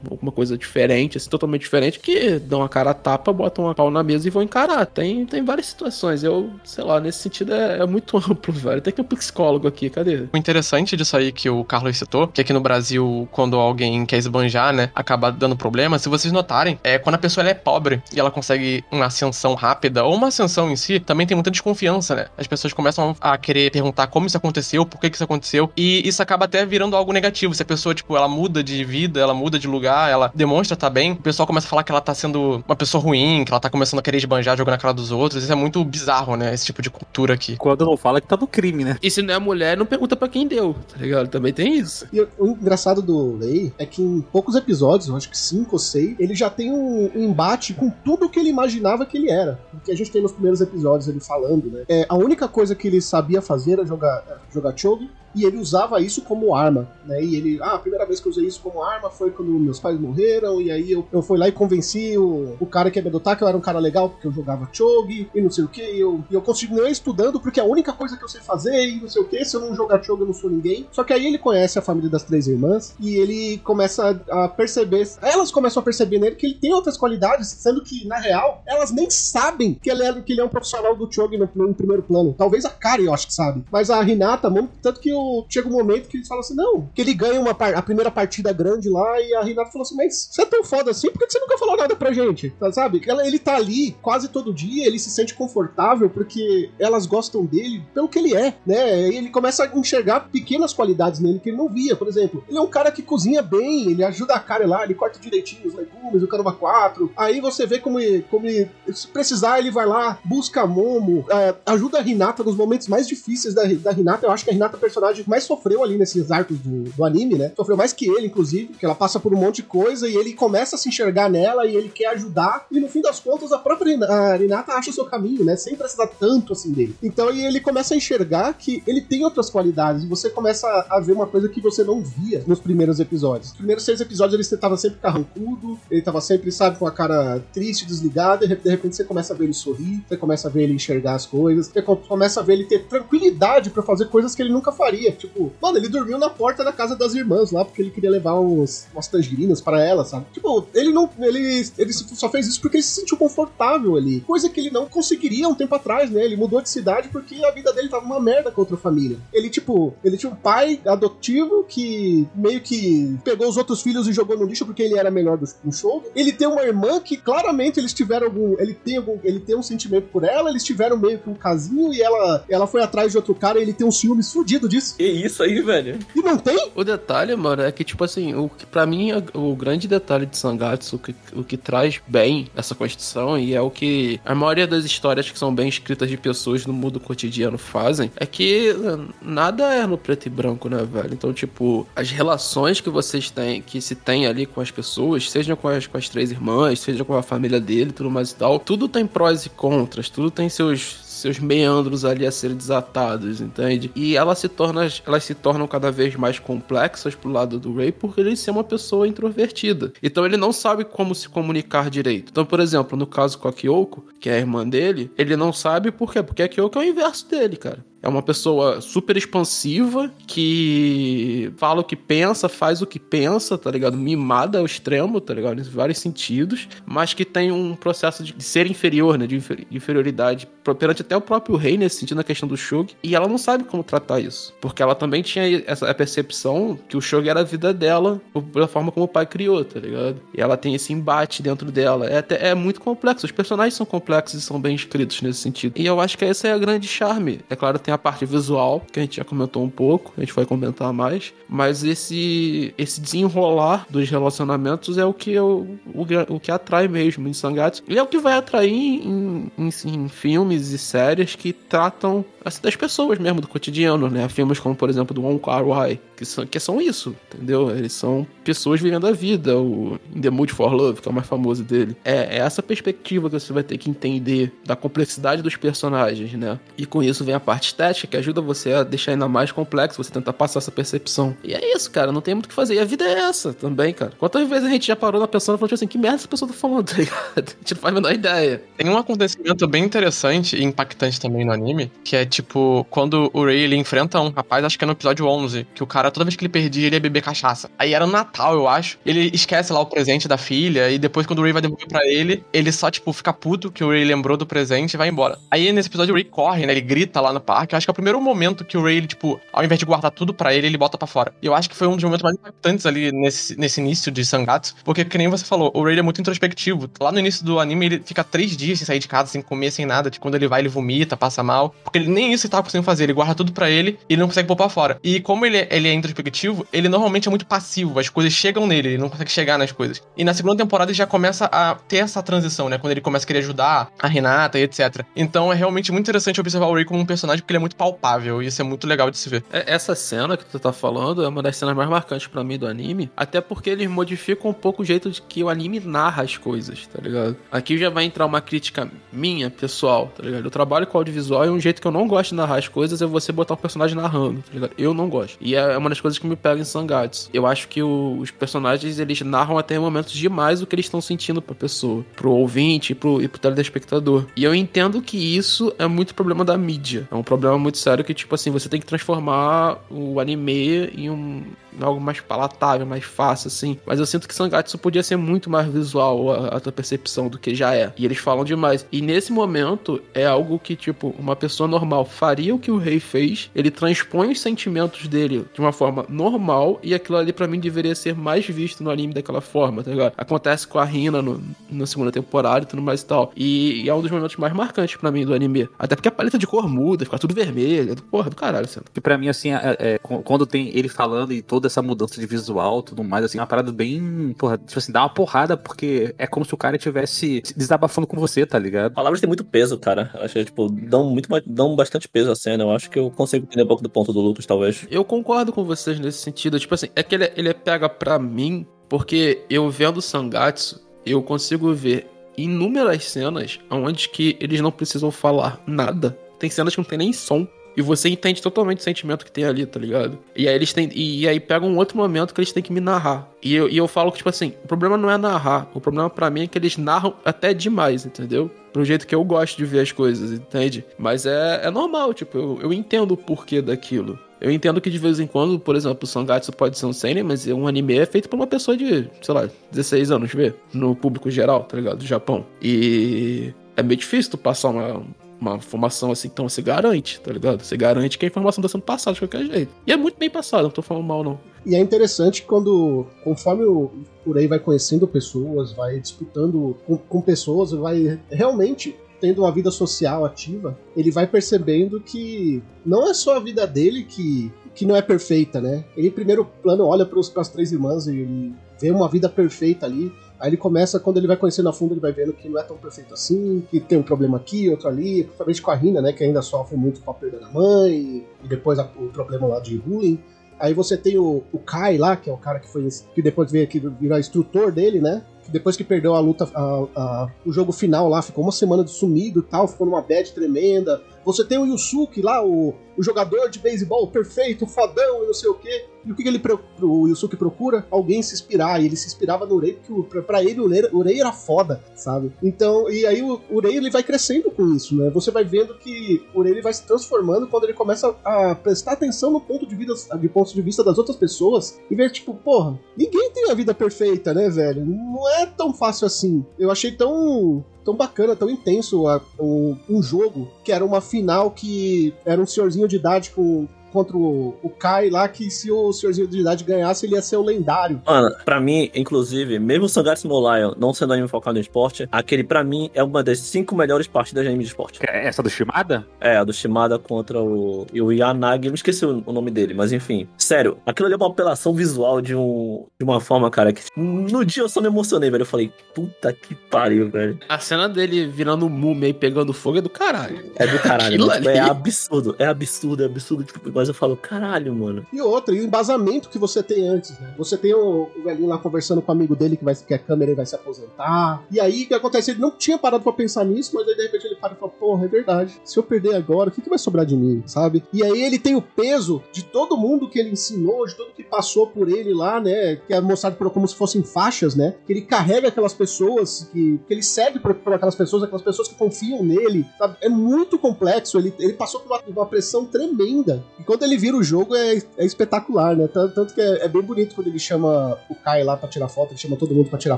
alguma coisa diferente, assim, totalmente diferente, que dão a cara a tapa, botam a pau na mesa e vão encarar. Tem, tem várias situações. Eu, sei lá, nesse sentido é, é muito amplo, velho. Tem que um psicólogo aqui, cadê? O interessante disso aí que o Carlos citou, que aqui no Brasil, quando alguém quer esbanjar, né, acaba dando problema, se vocês notarem, é quando a pessoa ela é pobre e ela consegue uma ascensão rápida, ou uma ascensão em si, também tem muita desconfiança, né? As pessoas começam a querer perguntar como isso aconteceu, por que que isso aconteceu, e isso acaba até virando algo negativo. Se a pessoa, tipo, ela muda de vida, ela muda de lugar, ela demonstra tá bem, o pessoal começa a falar que ela tá sendo uma pessoa ruim, que ela tá começando a querer esbanjar, jogando na cara dos outros. Isso é muito bizarro, né? Esse tipo de cultura aqui. Quando não fala que tá no crime, né? E se não é mulher, não pergunta pra quem deu, tá ligado? Também tem isso. E o engraçado do Lei é que em poucos episódios, eu acho que cinco ou seis, ele já tem um, embate com tudo que ele imaginava que ele era. O que a gente tem nos primeiros episódios ele falando, né? É, a única coisa que ele sabia fazer era jogar, era jogar chogi. E ele usava isso como arma, né? E ele, ah, a primeira vez que eu usei isso como arma foi quando meus pais morreram, e aí eu, eu fui lá e convenci o, o cara que ia me adotar que eu era um cara legal porque eu jogava chogi, e não sei o que, e eu, e eu continuei estudando porque é a única coisa que eu sei fazer, e não sei o que, se eu não jogar chogi eu não sou ninguém. Só que aí ele conhece a família das três irmãs, e ele começa a, perceber, elas começam a perceber nele que ele tem outras qualidades, sendo que, na real, elas nem sabem que ele é, que ele é um profissional do chogi no, no primeiro plano. Talvez a Kari, eu acho que sabe. Mas a mano, tanto que o, chega um momento que eles falam assim, não, que ele ganha uma a primeira partida grande lá, e a Hinata falou assim, mas você é tão foda assim, por que você nunca falou nada pra gente? Tá, Sabe? Ela- ele tá ali quase todo dia, ele se sente confortável porque elas gostam dele pelo que ele é, né? E ele começa a enxergar pequenas qualidades nele que ele não via. Por exemplo, ele é um cara que cozinha bem, ele ajuda a cara lá, ele corta direitinho os legumes, o caramba 4. Aí você vê como ele, como ele, se precisar, ele vai lá, busca Momo, é, ajuda a Hinata nos momentos mais difíceis da, da Hinata. Eu acho que a Hinata é a personagem que mais sofreu ali nesses arcos do, do anime, né? Sofreu mais que ele, inclusive, que ela passa por um monte de coisa e ele começa a se enxergar nela e ele quer ajudar. E no fim das contas, a própria Hina- a Hinata acha o seu caminho, né? Sem precisar tanto assim dele. Então ele começa a enxergar que ele tem outras qualidades e você começa a ver uma coisa que você não via nos primeiros episódios. Os primeiros seis episódios ele tava sempre carrancudo, ele tava sempre, sabe, com a cara triste, desligada, e de repente você começa a ver ele sorrir, você começa a ver ele enxergar as coisas, você co- começa a ver ele ter tranquilidade pra fazer coisas que ele nunca faria. Tipo, mano, ele dormiu na porta da casa das irmãs lá, porque ele queria levar uns, umas tangerinas pra ela, sabe? Tipo, ele não. Ele, ele só fez isso porque ele se sentiu confortável ali. Coisa que ele não conseguiria um tempo atrás, né? Ele mudou de cidade porque a vida dele tava uma merda com outra família. Ele, tipo, ele tinha um pai adotivo que meio que pegou os outros filhos e jogou no lixo porque ele era melhor do, no show. Ele tem uma irmã que claramente eles tiveram algum. Ele tem algum. Ele tem um sentimento por ela, eles tiveram meio que um casinho e ela, ela foi atrás de outro cara e ele tem um ciúmes fudido disso. Que isso aí, velho? E não tem? O detalhe, mano, é que, tipo assim, o que pra mim, é o grande detalhe de Sangatsu, o que, o que traz bem essa construção, e é o que a maioria das histórias que são bem escritas de pessoas no mundo cotidiano fazem, é que eh, nada é no preto e branco, né, velho? Então, tipo, as relações que vocês têm, que se tem ali com as pessoas, seja com as, com as três irmãs, seja com a família dele, tudo mais e tal, tudo tem prós e contras, tudo tem seus seus meandros ali a serem desatados, entende? E elas se tornam, elas se tornam cada vez mais complexas pro lado do Ray porque ele ser uma pessoa introvertida. Então ele não sabe como se comunicar direito. Então, por exemplo, no caso com a Kyoko, que é a irmã dele, ele não sabe por quê? Porque a Kyoko é o inverso dele, cara. É uma pessoa super expansiva que fala o que pensa, faz o que pensa, tá ligado? Mimada ao extremo, tá ligado? Em vários sentidos, mas que tem um processo de ser inferior, né? De infer- inferioridade perante até o próprio rei nesse sentido, na questão do Shug. E ela não sabe como tratar isso. Porque ela também tinha essa percepção que o Shug era a vida dela, pela forma como o pai criou, tá ligado? E ela tem esse embate dentro dela. É, até- é muito complexo. Os personagens são complexos e são bem escritos nesse sentido. E eu acho que esse é o grande charme. É claro, tem tem a parte visual, que a gente já comentou um pouco, a gente vai comentar mais, mas esse esse desenrolar dos relacionamentos é o que eu, o, o que atrai mesmo em Sangatsu. E é o que vai atrair em, em, em filmes e séries que tratam assim, das pessoas mesmo, do cotidiano, né? Filmes como, por exemplo, do Wong Kar Wai, que são, que são isso, entendeu? Eles são pessoas vivendo a vida, o In The Mood For Love, que é o mais famoso dele. É, é essa perspectiva que você vai ter que entender da complexidade dos personagens, né? E com isso vem a parte estética, que ajuda você a deixar ainda mais complexo, você tentar passar essa percepção. E é isso, cara, não tem muito o que fazer. E a vida é essa também, cara. Quantas vezes a gente já parou na pessoa e falou assim, que merda essa pessoa tá falando, tá ligado? A gente não faz a menor ideia. Tem um acontecimento bem interessante e impactante também no anime, que é tipo, quando o Ray ele enfrenta um rapaz, acho que é no episódio 11, que o cara, toda vez que ele perdia, ele ia beber cachaça. Aí era no Natal, eu acho. Ele esquece lá o presente da filha, e depois, quando o Ray vai devolver pra ele, ele só, tipo, fica puto que o Ray lembrou do presente e vai embora. Aí nesse episódio o Ray corre, né? Ele grita lá no parque. Eu acho que é o primeiro momento que o Ray, ele, tipo, ao invés de guardar tudo pra ele, ele bota pra fora. E eu acho que foi um dos momentos mais impactantes ali nesse, nesse início de Sangatsu, porque, que nem você falou, o Ray é muito introspectivo. Lá no início do anime, ele fica três dias sem sair de casa, sem comer, sem nada. Tipo, quando ele vai, ele vomita, passa mal. Porque ele nem isso ele tava conseguindo fazer. Ele guarda tudo pra ele e ele não consegue pôr pra fora. E como ele, ele é introspectivo, ele normalmente é muito passivo. As coisas chegam nele, ele não consegue chegar nas coisas. E na segunda temporada ele já começa a ter essa transição, né? Quando ele começa a querer ajudar a Renata e etc. Então é realmente muito interessante observar o Ray como um personagem porque ele é muito palpável. E isso é muito legal de se ver. É- Essa cena que tu tá falando é uma das cenas mais marcantes pra mim do anime, até porque eles modificam um pouco o jeito de que o anime narra as coisas, tá ligado? Aqui já vai entrar uma crítica minha, pessoal, tá ligado? Eu trabalho com audiovisual e um jeito que eu não gosto de narrar as coisas é você botar o personagem narrando, tá ligado? Eu não gosto. E é uma das coisas que me pega em Sangatsu. Eu acho que o- os personagens, eles narram até momentos demais o que eles estão sentindo pra pessoa, pro ouvinte pro, e pro telespectador. E eu entendo que isso é muito problema da mídia. É um problema muito sério que, tipo assim, você tem que transformar o anime em um algo mais palatável, mais fácil, assim. Mas eu sinto que Sangatsu podia ser muito mais visual a, a tua percepção do que já é. E eles falam demais. E nesse momento é algo que, tipo, uma pessoa normal faria o que o rei fez. Ele transpõe os sentimentos dele de uma forma normal. E aquilo ali, pra mim, deveria ser mais visto no anime daquela forma, tá ligado? Acontece com a Rina no, na segunda temporada e tudo mais e tal. E, e é um dos momentos mais marcantes pra mim do anime. Até porque a paleta de cor muda, fica tudo vermelho. Porra, do caralho, assim. Que pra mim, assim, é- é, quando tem ele falando e toda essa mudança de visual e tudo mais, assim, é uma parada bem. Porra, tipo assim, dá uma porrada, porque é como se o cara estivesse desabafando com você, tá ligado? Palavras têm muito peso, cara. Eu acho que, tipo, dão, muito, dão bastante peso à cena. Eu acho que eu consigo entender um pouco do ponto do Lucas, talvez. Eu concordo com vocês nesse sentido. Tipo assim, é que ele, ele pega pra mim, porque eu vendo Sangatsu, eu consigo ver inúmeras cenas onde que eles não precisam falar nada. Tem cenas que não tem nem som. E você entende totalmente o sentimento que tem ali, tá ligado? E aí eles têm. E, aí pega um outro momento que eles têm que me narrar. E eu, e eu falo que, tipo assim, o problema não é narrar. O problema pra mim é que eles narram até demais, entendeu? Pro jeito que eu gosto de ver as coisas, entende? Mas é, é normal, tipo, eu, eu entendo o porquê daquilo. Eu entendo que de vez em quando, por exemplo, o Sangatsu pode ser um seinen, mas um anime é feito por uma pessoa de, sei lá, 16 anos, vê? No público geral, tá ligado? Do Japão. E é meio difícil tu passar uma, uma informação assim, então você garante, tá ligado? Você garante que a informação tá sendo passada de qualquer jeito. E é muito bem passada, não tô falando mal, não. E é interessante quando, conforme o Urei vai conhecendo pessoas, vai disputando com, com pessoas, vai realmente tendo uma vida social ativa, ele vai percebendo que não é só a vida dele que, que não é perfeita, né? Ele, em primeiro plano, olha para as três irmãs e ele vê uma vida perfeita ali. Aí ele começa, quando ele vai conhecendo a fundo, ele vai vendo que não é tão perfeito assim, que tem um problema aqui, outro ali, principalmente com a Rina, né? Que ainda sofre muito com a perda da mãe, e depois a- o problema lá de bullying. Aí você tem o, o Kai lá, que é o cara que foi que depois veio aqui virar instrutor dele, né? Depois que perdeu a luta, a- a- o jogo final lá, ficou uma semana de sumido e tal, ficou numa bad tremenda. Você tem o Yusuke lá, o, o jogador de beisebol perfeito, fodão e não sei o quê. E o que, ele o Yusuke procura? Alguém se inspirar. E ele se inspirava no Urei, porque o- pra, ele o Urei, o Urei era foda, sabe? Então, e aí o Urei ele vai crescendo com isso, né? Você vai vendo que o Urei ele vai se transformando quando ele começa a prestar atenção no ponto de, vida, de ponto de vista das outras pessoas e ver, tipo, porra, ninguém tem a vida perfeita, né, velho? Não é tão fácil assim. Eu achei tão tão bacana, tão intenso a- um, um jogo que era uma final que era um senhorzinho de idade com contra o, o Kai lá, que se o Senhorzinho de Idade ganhasse, ele ia ser o lendário. Mano, pra mim, inclusive, mesmo o Sangatsu no Lion não sendo anime focado no esporte, aquele pra mim é uma das cinco melhores partidas de anime de esporte. É Essa do Shimada? É, a do Shimada contra o, o Yanagi, eu me esqueci o, o nome dele, mas enfim. Sério, aquilo ali é uma apelação visual de, um, de uma forma, cara, que no dia eu só me emocionei, velho. Eu falei, puta que pariu, velho. A cena dele virando múmia e pegando fogo é do caralho. É do caralho. Tipo, é absurdo, é absurdo, é absurdo. Tipo, mas eu falo, caralho, mano. E outra, e o embasamento que você tem antes, né? Você tem o, o velhinho lá conversando com o amigo dele que, vai, que câmera e vai se aposentar. E aí o que acontece? Ele não tinha parado pra pensar nisso, mas aí de repente ele para e fala: Porra, é verdade. Se eu perder agora, o que, que vai sobrar de mim, sabe? E aí ele tem o peso de todo mundo que ele ensinou, de todo que passou por ele lá, né? Que é mostrado como se fossem faixas, né? Que ele carrega aquelas pessoas, que, que ele serve por, por aquelas pessoas, aquelas pessoas que confiam nele, sabe? É muito complexo. Ele, ele passou por uma, uma pressão tremenda. E quando ele vira o jogo é, é espetacular, né? Tanto, tanto que é, é bem bonito quando ele chama o Kai lá pra tirar foto, ele chama todo mundo pra tirar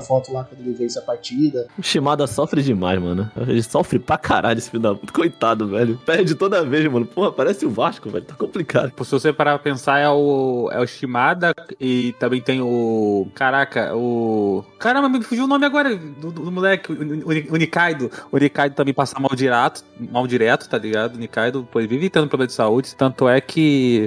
foto lá quando ele vence a partida. O Shimada sofre demais, mano. Ele sofre pra caralho esse filho da puta. Coitado, velho. Perde toda vez, mano. Porra, parece o Vasco, velho. Tá complicado. Se você parar pra pensar, é o, é o Shimada e também tem o. Caraca, o. Caramba, me fugiu o nome agora do, do moleque, o Nikaido. O Nikaido também passa mal direto, mal direto, tá ligado? O Nikaido pô, ele vive tendo problema de saúde, tanto é que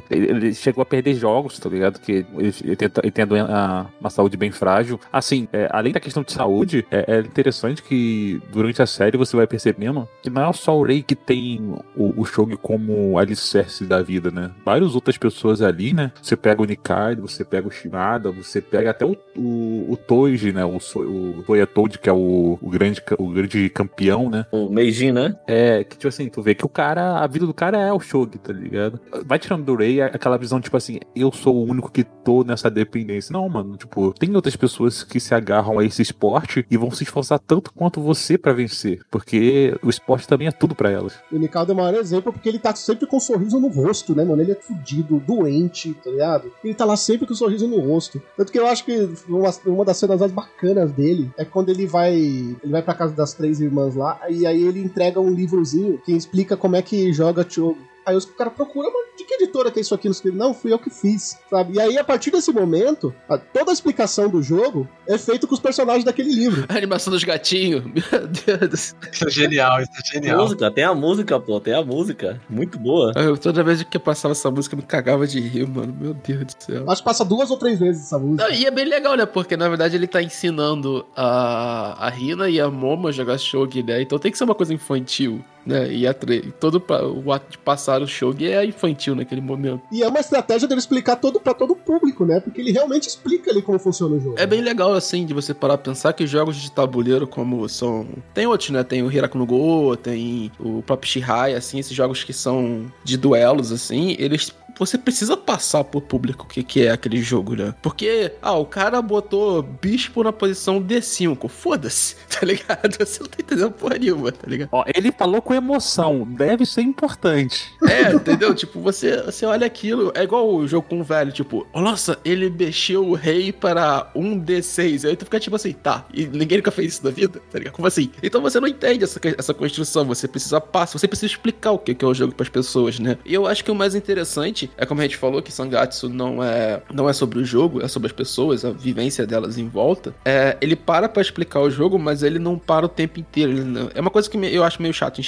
ele, ele chegou a perder jogos, tá ligado? Que ele, ele, tem, ele tem a doen- a- uma saúde bem frágil. Assim, é, além da questão de saúde, é, é interessante que durante a série você vai percebendo que não é só o Rei que tem o, o Shogun como alicerce da vida, né? Várias outras pessoas ali, né? Você pega o Nikaido, você pega o Shimada, você pega até o, o, o Toji, né? O, o Toya Toji, que é o, o, grande, o grande campeão, né? O Meijin, né? É, que tipo assim, tu vê que o cara, a vida do cara é o Shogun, tá ligado? Vai tirando do Rei aquela visão, tipo assim, eu sou o único que tô nessa dependência. Não, mano, tipo, tem outras pessoas que se agarram a esse esporte e vão se esforçar tanto quanto você pra vencer, porque o esporte também é tudo pra elas. O Nicaldo é o maior exemplo porque ele tá sempre com um sorriso no rosto, né, mano? Ele é fudido, doente, tá ligado? Ele tá lá sempre com um sorriso no rosto. Tanto que eu acho que uma, uma das cenas mais bacanas dele é quando ele vai. Ele vai pra casa das três irmãs lá, e aí ele entrega um livrozinho que explica como é que joga Chogo. Aí os cara procura, mas de que editora que é isso aqui? Não, fui eu que fiz, sabe? E aí, a partir desse momento, a- toda a explicação do jogo é feita com os personagens daquele livro. A animação dos gatinhos. Meu Deus do céu. Isso é genial, isso é genial. Música, tem a música, pô. Tem a música. Muito boa. Eu, toda vez que eu passava essa música, eu me cagava de rir, mano. Meu Deus do céu. Acho que passa duas ou três vezes essa música. Não, e é bem legal, né? Porque na verdade ele tá ensinando a, a Rina e a Momo a jogar Shogi, né? Então tem que ser uma coisa infantil, né? E, a e todo o ato de passar o Shogi é infantil naquele momento. E é uma estratégia dele explicar todo para todo o público, né? Porque ele realmente explica ali como funciona o jogo. É bem legal, assim, de você parar pra pensar que jogos de tabuleiro, como são. Tem outros, né? Tem o Hiraku no Go, tem o próprio Shihai, assim, esses jogos que são de duelos, assim, eles. Você precisa passar pro público o que, que é aquele jogo, né? Porque, ah, o cara botou bispo na posição D5. Foda-se, tá ligado? Você não tá entendendo porra nenhuma, tá ligado? Ó, ele falou com emoção, deve ser importante. É, entendeu? tipo, você, você olha aquilo, é igual o jogo com o velho, tipo, oh, nossa, ele mexeu o rei para um D6. Aí tu fica tipo assim, tá, e ninguém nunca fez isso na vida, tá ligado? Como assim? Então você não entende essa, essa construção, você precisa passar, você precisa explicar o que que é o jogo pras pessoas, né? E eu acho que o mais interessante é como a gente falou, que Sangatsu não é, não é sobre o jogo, é sobre as pessoas, a vivência delas em volta. É, ele para pra explicar o jogo, mas ele não para o tempo inteiro. não- é uma coisa que me- eu acho meio chato em,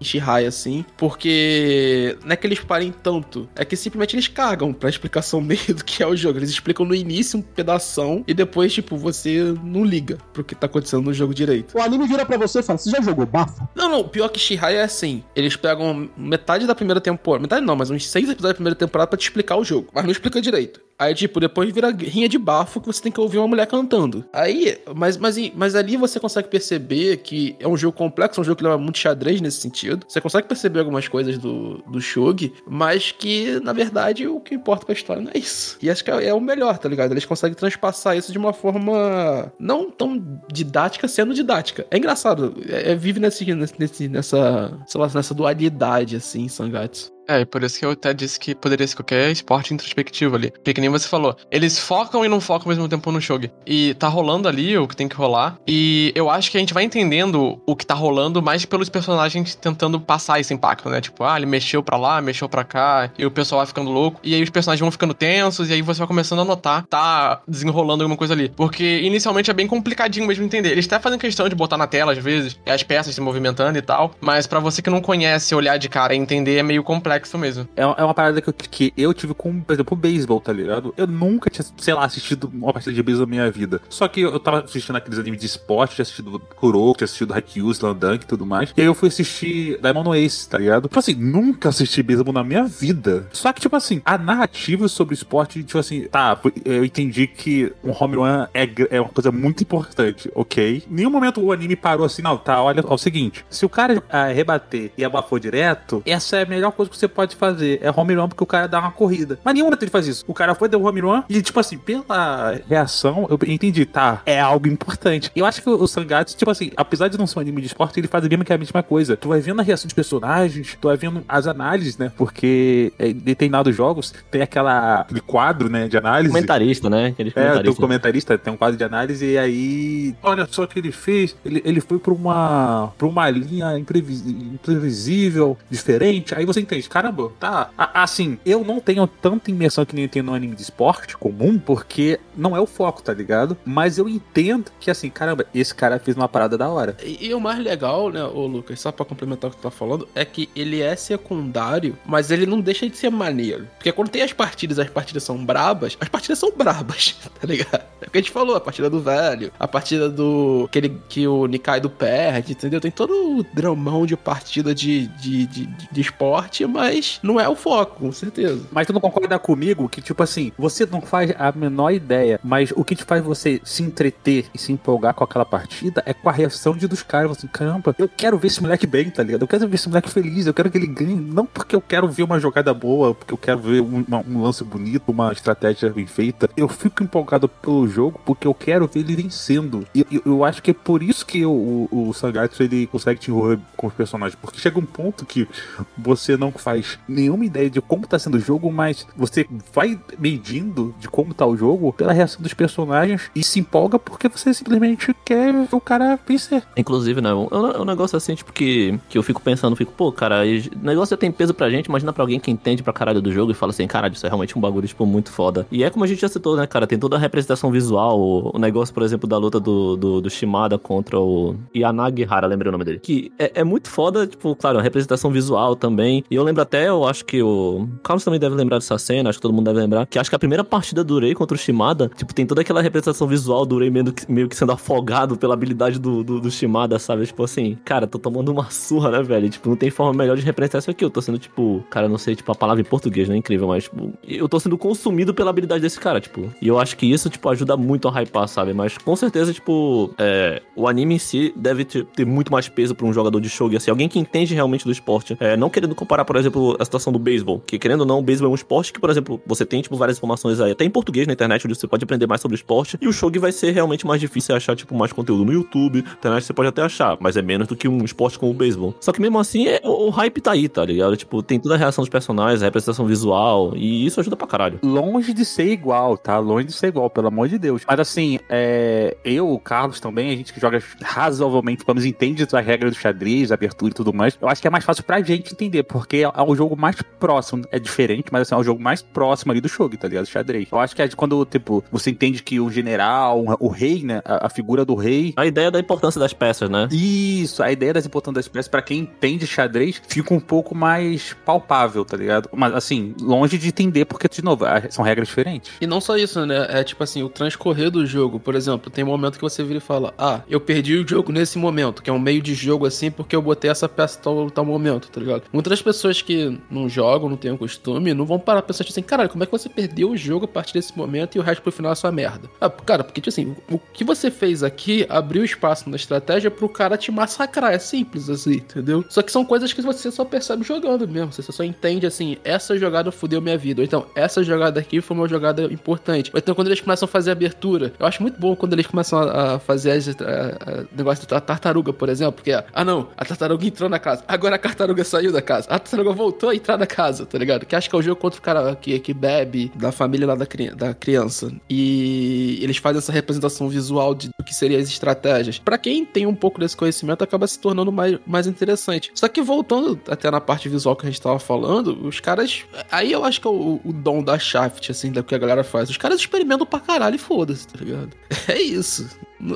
em Shihai, assim, porque não é que eles parem tanto, é que simplesmente eles cagam pra explicação meio do que é o jogo. Eles explicam no início um pedação e depois, tipo, você não liga pro que tá acontecendo no jogo direito. O anime vira pra você e fala: Você já jogou bafo? Não, não, pior que Shihai é assim. Eles pegam metade da primeira temporada. Metade não, mas uns seis episódios da primeira temporada pra te explicar o jogo. Mas não explica direito. Aí, tipo, depois vira rinha de bafo que você tem que ouvir uma mulher cantando. Aí, mas, mas, mas ali você consegue perceber que é um jogo complexo, é um jogo que leva muito xadrez nesse sentido. Você consegue perceber algumas coisas do, do Shogi, mas que, na verdade, o que importa pra história não é isso. E acho que é, é o melhor, tá ligado? Eles conseguem transpassar isso de uma forma não tão didática, sendo didática. É engraçado. É, é- vive nesse, nesse, nessa, sei lá, nessa dualidade, assim, Sangatsu. É, por isso que eu até disse que poderia ser qualquer esporte introspectivo ali. Porque que nem nem você falou. Eles focam e não focam ao mesmo tempo no Shogi. E tá rolando ali o que tem que rolar. E eu acho que a gente vai entendendo o que tá rolando mais pelos personagens tentando passar esse impacto, né? Tipo, ah, ele mexeu pra lá, mexeu pra cá, e o pessoal vai ficando louco. E aí os personagens vão ficando tensos, e aí você vai começando a notar, tá desenrolando alguma coisa ali. Porque inicialmente é bem complicadinho mesmo entender. Eles até fazem questão de botar na tela às vezes, as peças se movimentando e tal. Mas pra você que não conhece, olhar de cara e entender é meio complexo mesmo. É, é uma parada que eu, que eu tive com, por exemplo, o beisebol, tá ligado? Eu nunca tinha, sei lá, assistido uma partida de beisebol na minha vida. Só que eu, tava assistindo aqueles animes de esporte, tinha assistido Kuroko, tinha assistido Haikyuu, Slam Dunk e tudo mais. E aí eu fui assistir Diamond Ace, tá ligado? Tipo assim, nunca assisti beisebol na minha vida. Só que, tipo assim, a narrativa sobre o esporte, tipo assim, tá, eu entendi que um home run é, é uma coisa muito importante, ok? Em nenhum momento o anime parou assim, não, tá, olha é o seguinte, se o cara ah, rebater e abafou direto, essa é a melhor coisa que você pode fazer, é home run porque o cara dá uma corrida. Mas nenhum momento ele faz isso. O cara foi, deu home run e, tipo assim, pela reação, eu entendi, tá, é algo importante. Eu acho que o Sangatsu, tipo assim, apesar de não ser um anime de esporte, ele faz mesmo que a mesma coisa. Tu vai vendo a reação dos personagens, tu vai vendo as análises, né? Porque é, em determinados jogos tem aquela, aquele quadro, né, de análise. Comentarista, né? Aqueles É, comentaristas. comentarista, tem um quadro de análise e aí. Olha só o que ele fez. Ele, ele foi pra uma, pra uma linha imprevis- imprevisível, diferente. Aí você entende, caramba, tá. Assim, eu não tenho tanta imersão que nem tem no anime de esporte comum, porque não é o foco, tá ligado? Mas eu entendo que assim, caramba, esse cara fez uma parada da hora. E, e o mais legal, né, ô Lucas, só pra complementar o que tu tá falando, é que ele é secundário, mas ele não deixa de ser maneiro. Porque quando tem as partidas, as partidas são brabas, as partidas são brabas, tá ligado? É o que a gente falou, a partida do velho, a partida do. aquele que o Nikaido perde, entendeu? Tem todo o dramão de partida de, de, de, de esporte, mas não é o foco, com certeza. Mas tu não concorda comigo que, tipo assim, você não faz a menor ideia, mas o que te faz você se entreter e se empolgar com aquela partida é com a reação de dos caras. Assim, caramba, eu quero ver esse moleque bem, tá ligado? Eu quero ver esse moleque feliz, eu quero que ele ganhe. Não porque eu quero ver uma jogada boa, porque eu quero ver um, uma- um lance bonito, uma estratégia bem feita. Eu fico empolgado pelo jogo porque eu quero ver ele vencendo. E eu, eu acho que é por isso que o, o, o Sangatsu ele consegue te envolver com os personagens. Porque chega um ponto que você não faz nenhuma ideia de como tá sendo o jogo, mas você vai medindo de como tá o jogo pela reação dos personagens e se empolga porque você simplesmente quer ver o cara vencer. Inclusive, né? É um, é um negócio assim, tipo, que, que eu fico pensando, fico, pô, cara, o negócio já tem peso pra gente, imagina pra alguém que entende pra caralho do jogo e fala assim, caralho, isso é realmente um bagulho, tipo, muito foda. E é como a gente já citou, né, cara, tem toda a representação visual, o, negócio, por exemplo, da luta do, do, do Shimada contra o Yanagihara, lembrei o nome dele. Que é, é muito foda, tipo, claro, a representação visual também. E eu lembro até, eu acho que o Carlos também deve lembrar dessa cena, acho que todo mundo deve lembrar, que acho que a primeira partida do Rei contra o Shimada, tipo, tem toda aquela representação visual do Rei meio que, meio que sendo afogado pela habilidade do, do, do Shimada, sabe? Tipo assim, cara, tô tomando uma surra, né, velho? Tipo, não tem forma melhor de representar isso aqui. Eu tô sendo, tipo, cara, não sei, tipo, a palavra em português, não é incrível, mas, tipo, eu tô sendo consumido pela habilidade desse cara, tipo. E eu acho que isso, tipo, ajuda muito a hypar, sabe? Mas com certeza, tipo, é, o anime em si deve ter, ter muito mais peso pra um jogador de shogi, assim, alguém que entende realmente do esporte. É, não querendo comparar, por exemplo, a situação do beisebol, que querendo ou não, o beisebol é um esporte que, por exemplo, você tem, tipo, várias informações aí, até em português na internet, onde você pode aprender mais sobre esporte, e o shogi vai ser realmente mais difícil achar, tipo, mais conteúdo no YouTube, na internet você pode até achar, mas é menos do que um esporte como o beisebol. Só que mesmo assim, é, o, o hype tá aí, tá ligado? Tipo, tem toda a reação dos personagens, a representação visual, e isso ajuda pra caralho. Longe de ser igual, tá? Longe de ser igual, pelo amor de Deus. Mas assim, é, eu, o Carlos também, a gente que joga razoavelmente, pelo menos entende as regras do xadrez, abertura e tudo mais. Eu acho que é mais fácil pra gente entender, porque é o jogo mais próximo. É diferente, mas assim, é o jogo mais próximo ali do jogo, tá ligado? Xadrez. Eu acho que é de quando, tipo, você entende que o general, o rei, né? A, a figura do rei. A ideia da importância das peças, né? Isso, a ideia das importâncias das peças, pra quem entende xadrez, fica um pouco mais palpável, tá ligado? Mas assim, longe de entender, porque, de novo, são regras diferentes. E não só isso, né? É tipo assim, o transcorrer do jogo. Por exemplo, tem um momento que você vira e fala: Ah, eu perdi o jogo nesse momento, que é um meio de jogo assim, porque eu botei essa peça tal, tal momento, tá ligado? Muitas pessoas que não jogam, não têm o costume, não vão parar pra pensar assim: Caralho, como é que você perdeu o jogo a partir desse momento e o resto pro final é só merda? Ah, cara, porque, tipo assim, o que você fez aqui abriu espaço na estratégia pro cara te massacrar. É simples assim, entendeu? Só que são coisas que você só percebe jogando mesmo. Você só entende assim: essa jogada fudeu minha vida. Ou então, essa jogada aqui foi uma jogada importante. Ou então, quando eles começam a fazer abertura, eu acho muito bom quando eles começam a, a fazer as, a, a, negócio da tartaruga, por exemplo, que é, ah não, a tartaruga entrou na casa, agora a tartaruga saiu da casa, a tartaruga voltou a entrar na casa, tá ligado? Que acho que é o jogo contra o cara que, que bebe, da família lá da, cri- da criança. E eles fazem essa representação visual de, do que seriam as estratégias. Pra quem tem um pouco desse conhecimento, acaba se tornando mais, mais interessante. Só que voltando até na parte visual que a gente tava falando, os caras. Aí eu acho que é o, o dom da Shaft, assim, da que a galera faz. Os caras experimentam pra caralho e foda-se, tá ligado? É isso.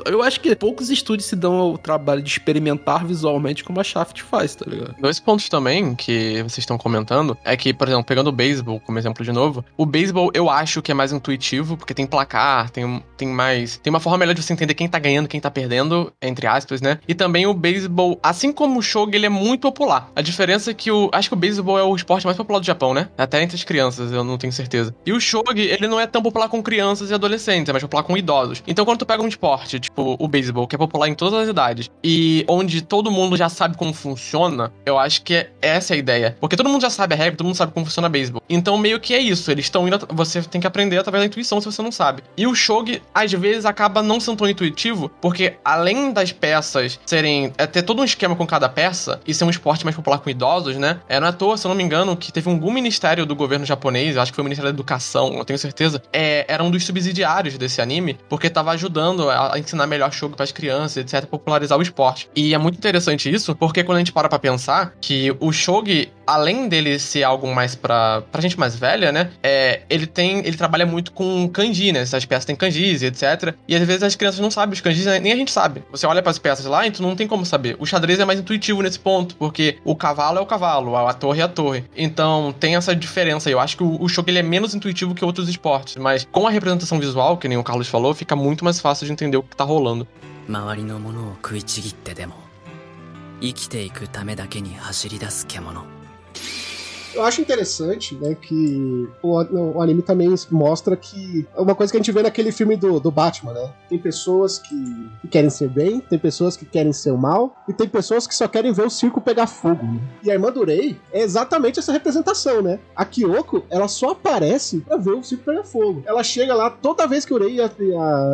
Eu acho que poucos estúdios se dão ao trabalho de experimentar visualmente como a Shaft faz, tá ligado? Dois pontos também que vocês estão comentando é que, por exemplo, pegando o beisebol como exemplo de novo, o beisebol eu acho que é mais intuitivo, porque tem placar, tem, tem mais. Tem uma forma melhor de você entender quem tá ganhando, quem tá perdendo, entre aspas, né? E também o beisebol, assim como o shogi, ele é muito popular. A diferença é que o. Acho que o beisebol é o esporte mais popular do Japão, né? Até entre as crianças, eu não tenho certeza. E o shogi, ele não é tão popular com crianças e adolescentes, é mais popular com idosos. Então quando tu pega um esporte, tipo o beisebol, que é popular em todas as idades, e onde todo mundo já sabe como funciona, eu acho que é essa a ideia. Porque todo mundo já sabe a regra, todo mundo sabe como funciona beisebol. Então meio que é isso, eles estão indo. Você tem que aprender através da intuição se você não sabe. E o shogi, às vezes, acaba não sendo tão intuitivo, porque além das peças serem. É ter todo um esquema com cada peça, e ser um esporte mais popular com idosos, né? É, não é à toa, se eu não me engano, que teve algum ministério do governo japonês, acho que foi o Ministério da Educação, eu tenho certeza, é, era um dos subsidiários desse anime, porque tava ajudando a, a ensinar melhor jogo para as crianças, etc, popularizar o esporte. E é muito interessante isso, porque quando a gente para pra pensar que o shogi, além dele ser algo mais pra, pra gente mais velha, né, é, ele tem, ele trabalha muito com kanji, né, essas peças têm kanjis e etc. E às vezes as crianças não sabem os kanjis, né, nem a gente sabe. Você olha pras peças lá e tu não tem como saber. O xadrez é mais intuitivo nesse ponto, porque o cavalo é o cavalo, a torre é a torre. Então tem essa diferença aí. Eu acho que o, o shogi ele é menos intuitivo que outros esportes, mas com a representação visual, que nem o Carlos falou, fica muito mais fácil de entender o que tá rolando. 周りのものを食いちぎってでも生きていくためだけに走り出す獣 eu acho interessante, né, que o, o anime também mostra que é uma coisa que a gente vê naquele filme do, do Batman, né? Tem pessoas que, que querem ser bem, tem pessoas que querem ser o mal, e tem pessoas que só querem ver o circo pegar fogo. né? E a irmã do Rei é exatamente essa representação, né? A Kyoko, ela só aparece pra ver o circo pegar fogo. Ela chega lá, toda vez que o Rei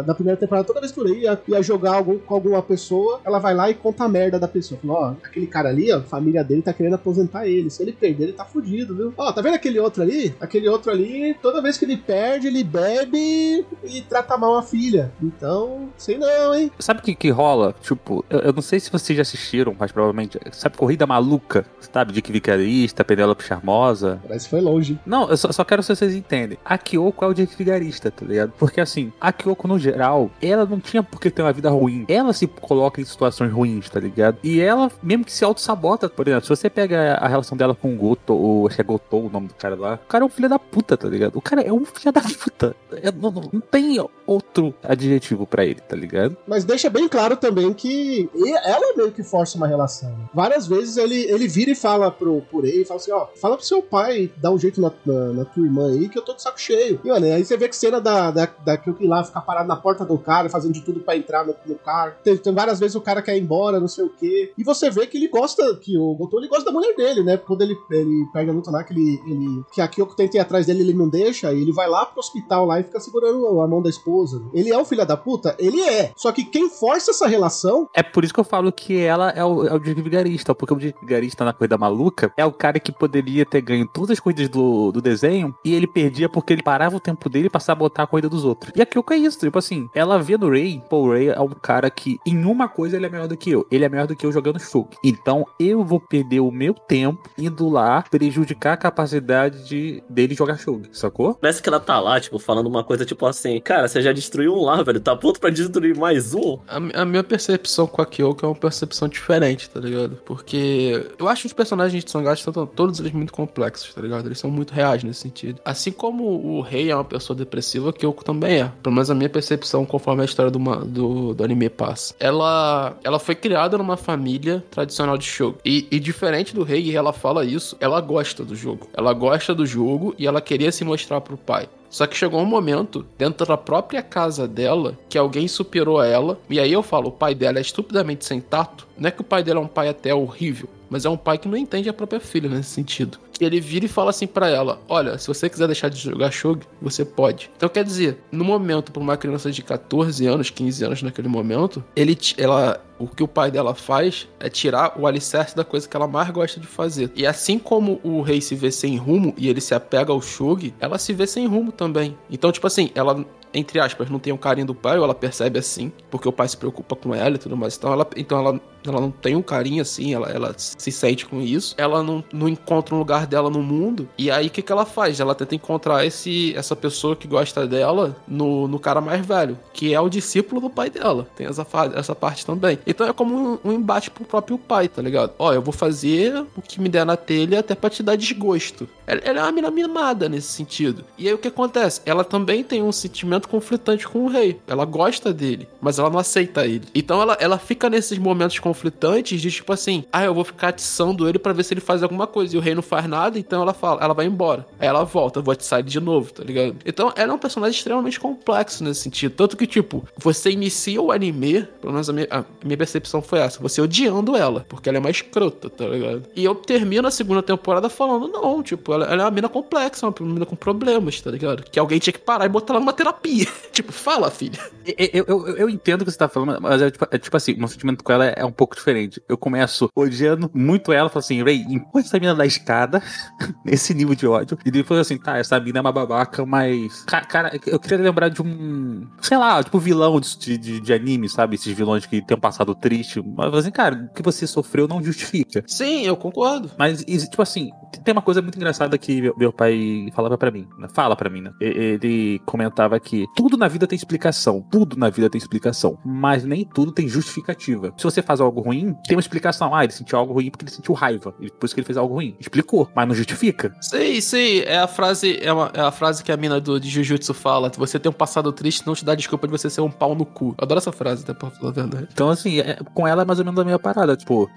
na primeira temporada, toda vez que o Rei ia, ia jogar algum, com alguma pessoa, ela vai lá e conta a merda da pessoa. Fala, ó, aquele cara ali, ó, a família dele tá querendo aposentar ele. Se ele perder, ele tá fudido, viu? Ó, tá vendo aquele outro ali? Aquele outro ali, toda vez que ele perde, ele bebe e trata mal a filha. Então, sei não, hein? Sabe o que, que rola? Tipo, eu, eu não sei se vocês já assistiram, mas provavelmente. Sabe Corrida Maluca? Sabe? Dick Vigarista, Penélope Charmosa. Parece que foi longe. Não, eu só, só quero se vocês entendem. A Kyoko é o Dick Vigarista, tá ligado? Porque assim, a Kyoko no geral, ela não tinha por que ter uma vida ruim. Ela se coloca em situações ruins, tá ligado? E ela, mesmo que se auto-sabota, por exemplo, se você pega a relação dela com o Goto, ou acho que é o nome do cara lá, o cara é um filho da puta, tá ligado? O cara é um filho da puta. É, não, não- não tem outro adjetivo pra ele, tá ligado? Mas deixa bem claro também que e- ela meio que força uma relação. né? Várias vezes ele, ele vira e fala pro, pro Rei, fala assim, ó, fala pro seu pai dar um jeito na, na, na tua irmã aí, que eu tô de saco cheio. E, mano, aí você vê que cena da, da, da Kyuki lá ficar parado na porta do cara, fazendo de tudo pra entrar no, no carro. Tem, tem várias vezes o cara quer ir embora, não sei o quê. E você vê que ele gosta, que o Goto, ele gosta da mulher dele, né? Quando ele, ele perde a luta lá, que ele, ele que a Kyoko tenta ir atrás dele, ele não deixa, e ele vai lá pro hospital lá e fica segurando a mão da esposa. Ele é um filho da puta? Ele é. Só que quem força essa relação É por isso que eu falo que ela é o, é o Dick Vigarista, porque o Dick Vigarista na Corrida Maluca é o cara que poderia ter ganho todas as corridas do, do desenho e ele perdia porque ele parava o tempo dele pra sabotar a corrida dos outros. E a Kyoko é isso, tipo assim, ela vê no Ray, pô, o Ray é um cara que em uma coisa ele é melhor do que eu, ele é melhor do que eu jogando Shulk. Então eu vou perder o meu tempo indo lá prejudicar a capacidade de, dele jogar Shulk, sacou? Parece que ela tá lá, tipo, falando uma coisa tipo assim, cara, você já destruiu um lá, velho, tá pronto pra destruir mais um? A, a minha percepção com a Kyoko é uma percepção diferente, tá ligado? Porque eu acho os personagens de Sangachi são todos eles muito complexos, tá ligado? Eles são muito reais nesse sentido. Assim como o rei é uma pessoa depressiva, a Kyoko também é. Pelo menos a minha percepção conforme a história do, do, do anime passa. Ela, ela foi criada numa família tradicional de jogo. E, e diferente do rei, e ela fala isso, ela gosta do jogo. Ela gosta do jogo e ela queria se mostrar pro pai. Só que chegou um momento, dentro da própria casa dela, que alguém superou ela. E aí eu falo, o pai dela é estupidamente sem tato. Não é que o pai dela é um pai até horrível. Mas é um pai que não entende a própria filha nesse sentido. Ele vira e fala assim pra ela: Olha, se você quiser deixar de jogar shogi, você pode. Então quer dizer, no momento, pra uma criança de 14 anos, 15 anos naquele momento, ele, ela, o que o pai dela faz é tirar o alicerce da coisa que ela mais gosta de fazer. E assim como o rei se vê sem rumo e ele se apega ao shogi, ela se vê sem rumo também. Então, tipo assim, ela entre aspas, não tem o carinho do pai, ou ela percebe assim, porque o pai se preocupa com ela e tudo mais. Então ela, então ela, ela não tem um carinho assim, ela, ela se sente com isso. Ela não, não encontra um lugar dela no mundo. E aí o que, que ela faz? Ela tenta encontrar esse, essa pessoa que gosta dela no, no cara mais velho, que é o discípulo do pai dela. Tem essa, essa parte também. Então é como um, um embate pro próprio pai, tá ligado? Ó, eu vou fazer o que me der na telha até pra te dar desgosto. Ela, ela é uma mina mimada nesse sentido. E aí o que acontece? Ela também tem um sentimento conflitante com o rei. Ela gosta dele, mas ela não aceita ele. Então ela, ela fica nesses momentos conflitantes de tipo assim, ah, eu vou ficar atiçando ele pra ver se ele faz alguma coisa. E o rei não faz nada, então ela fala, ela vai embora. Aí ela volta, eu vou atiçar ele de novo, tá ligado? Então ela é um personagem extremamente complexo nesse sentido. Tanto que, tipo, você inicia o anime, pelo menos a minha, a minha percepção foi essa, você odiando ela, porque ela é mais escrota, tá ligado? E eu termino a segunda temporada falando, não, tipo, ela, ela é uma mina complexa, uma mina com problemas, tá ligado? Que alguém tinha que parar e botar ela numa terapia. tipo, fala, filha. Eu, eu, eu, eu entendo o que você tá falando, mas é tipo, é tipo assim, meu sentimento com ela é, é um pouco diferente. Eu começo odiando muito ela, falo assim, Ray, empurra essa mina da escada, nesse nível de ódio, e depois assim, tá, essa mina é uma babaca, mas. Ca- Cara, eu queria lembrar de um. Sei lá, tipo vilão de, de, de anime, sabe? Esses vilões que têm um passado triste. Mas assim, cara, o que você sofreu não justifica. Sim, eu concordo. Mas, tipo assim, tem uma coisa muito engraçada que meu, meu pai falava pra mim. né? Fala pra mim, né? E- Ele comentava que tudo na vida tem explicação. Tudo na vida tem explicação. Mas nem tudo tem justificativa. Se você faz algo ruim, tem uma explicação. Ah, ele sentiu algo ruim porque ele sentiu raiva. E por isso que ele fez algo ruim. Explicou, mas não justifica. Sim, sim, é a frase, é, uma- é a frase que a mina do, de Jujutsu fala. Você tem um passado triste, não te dá desculpa de você ser um pau no cu. Eu adoro essa frase, até pra falar a verdade. Então, assim, é- com ela é mais ou menos a mesma parada. Tipo,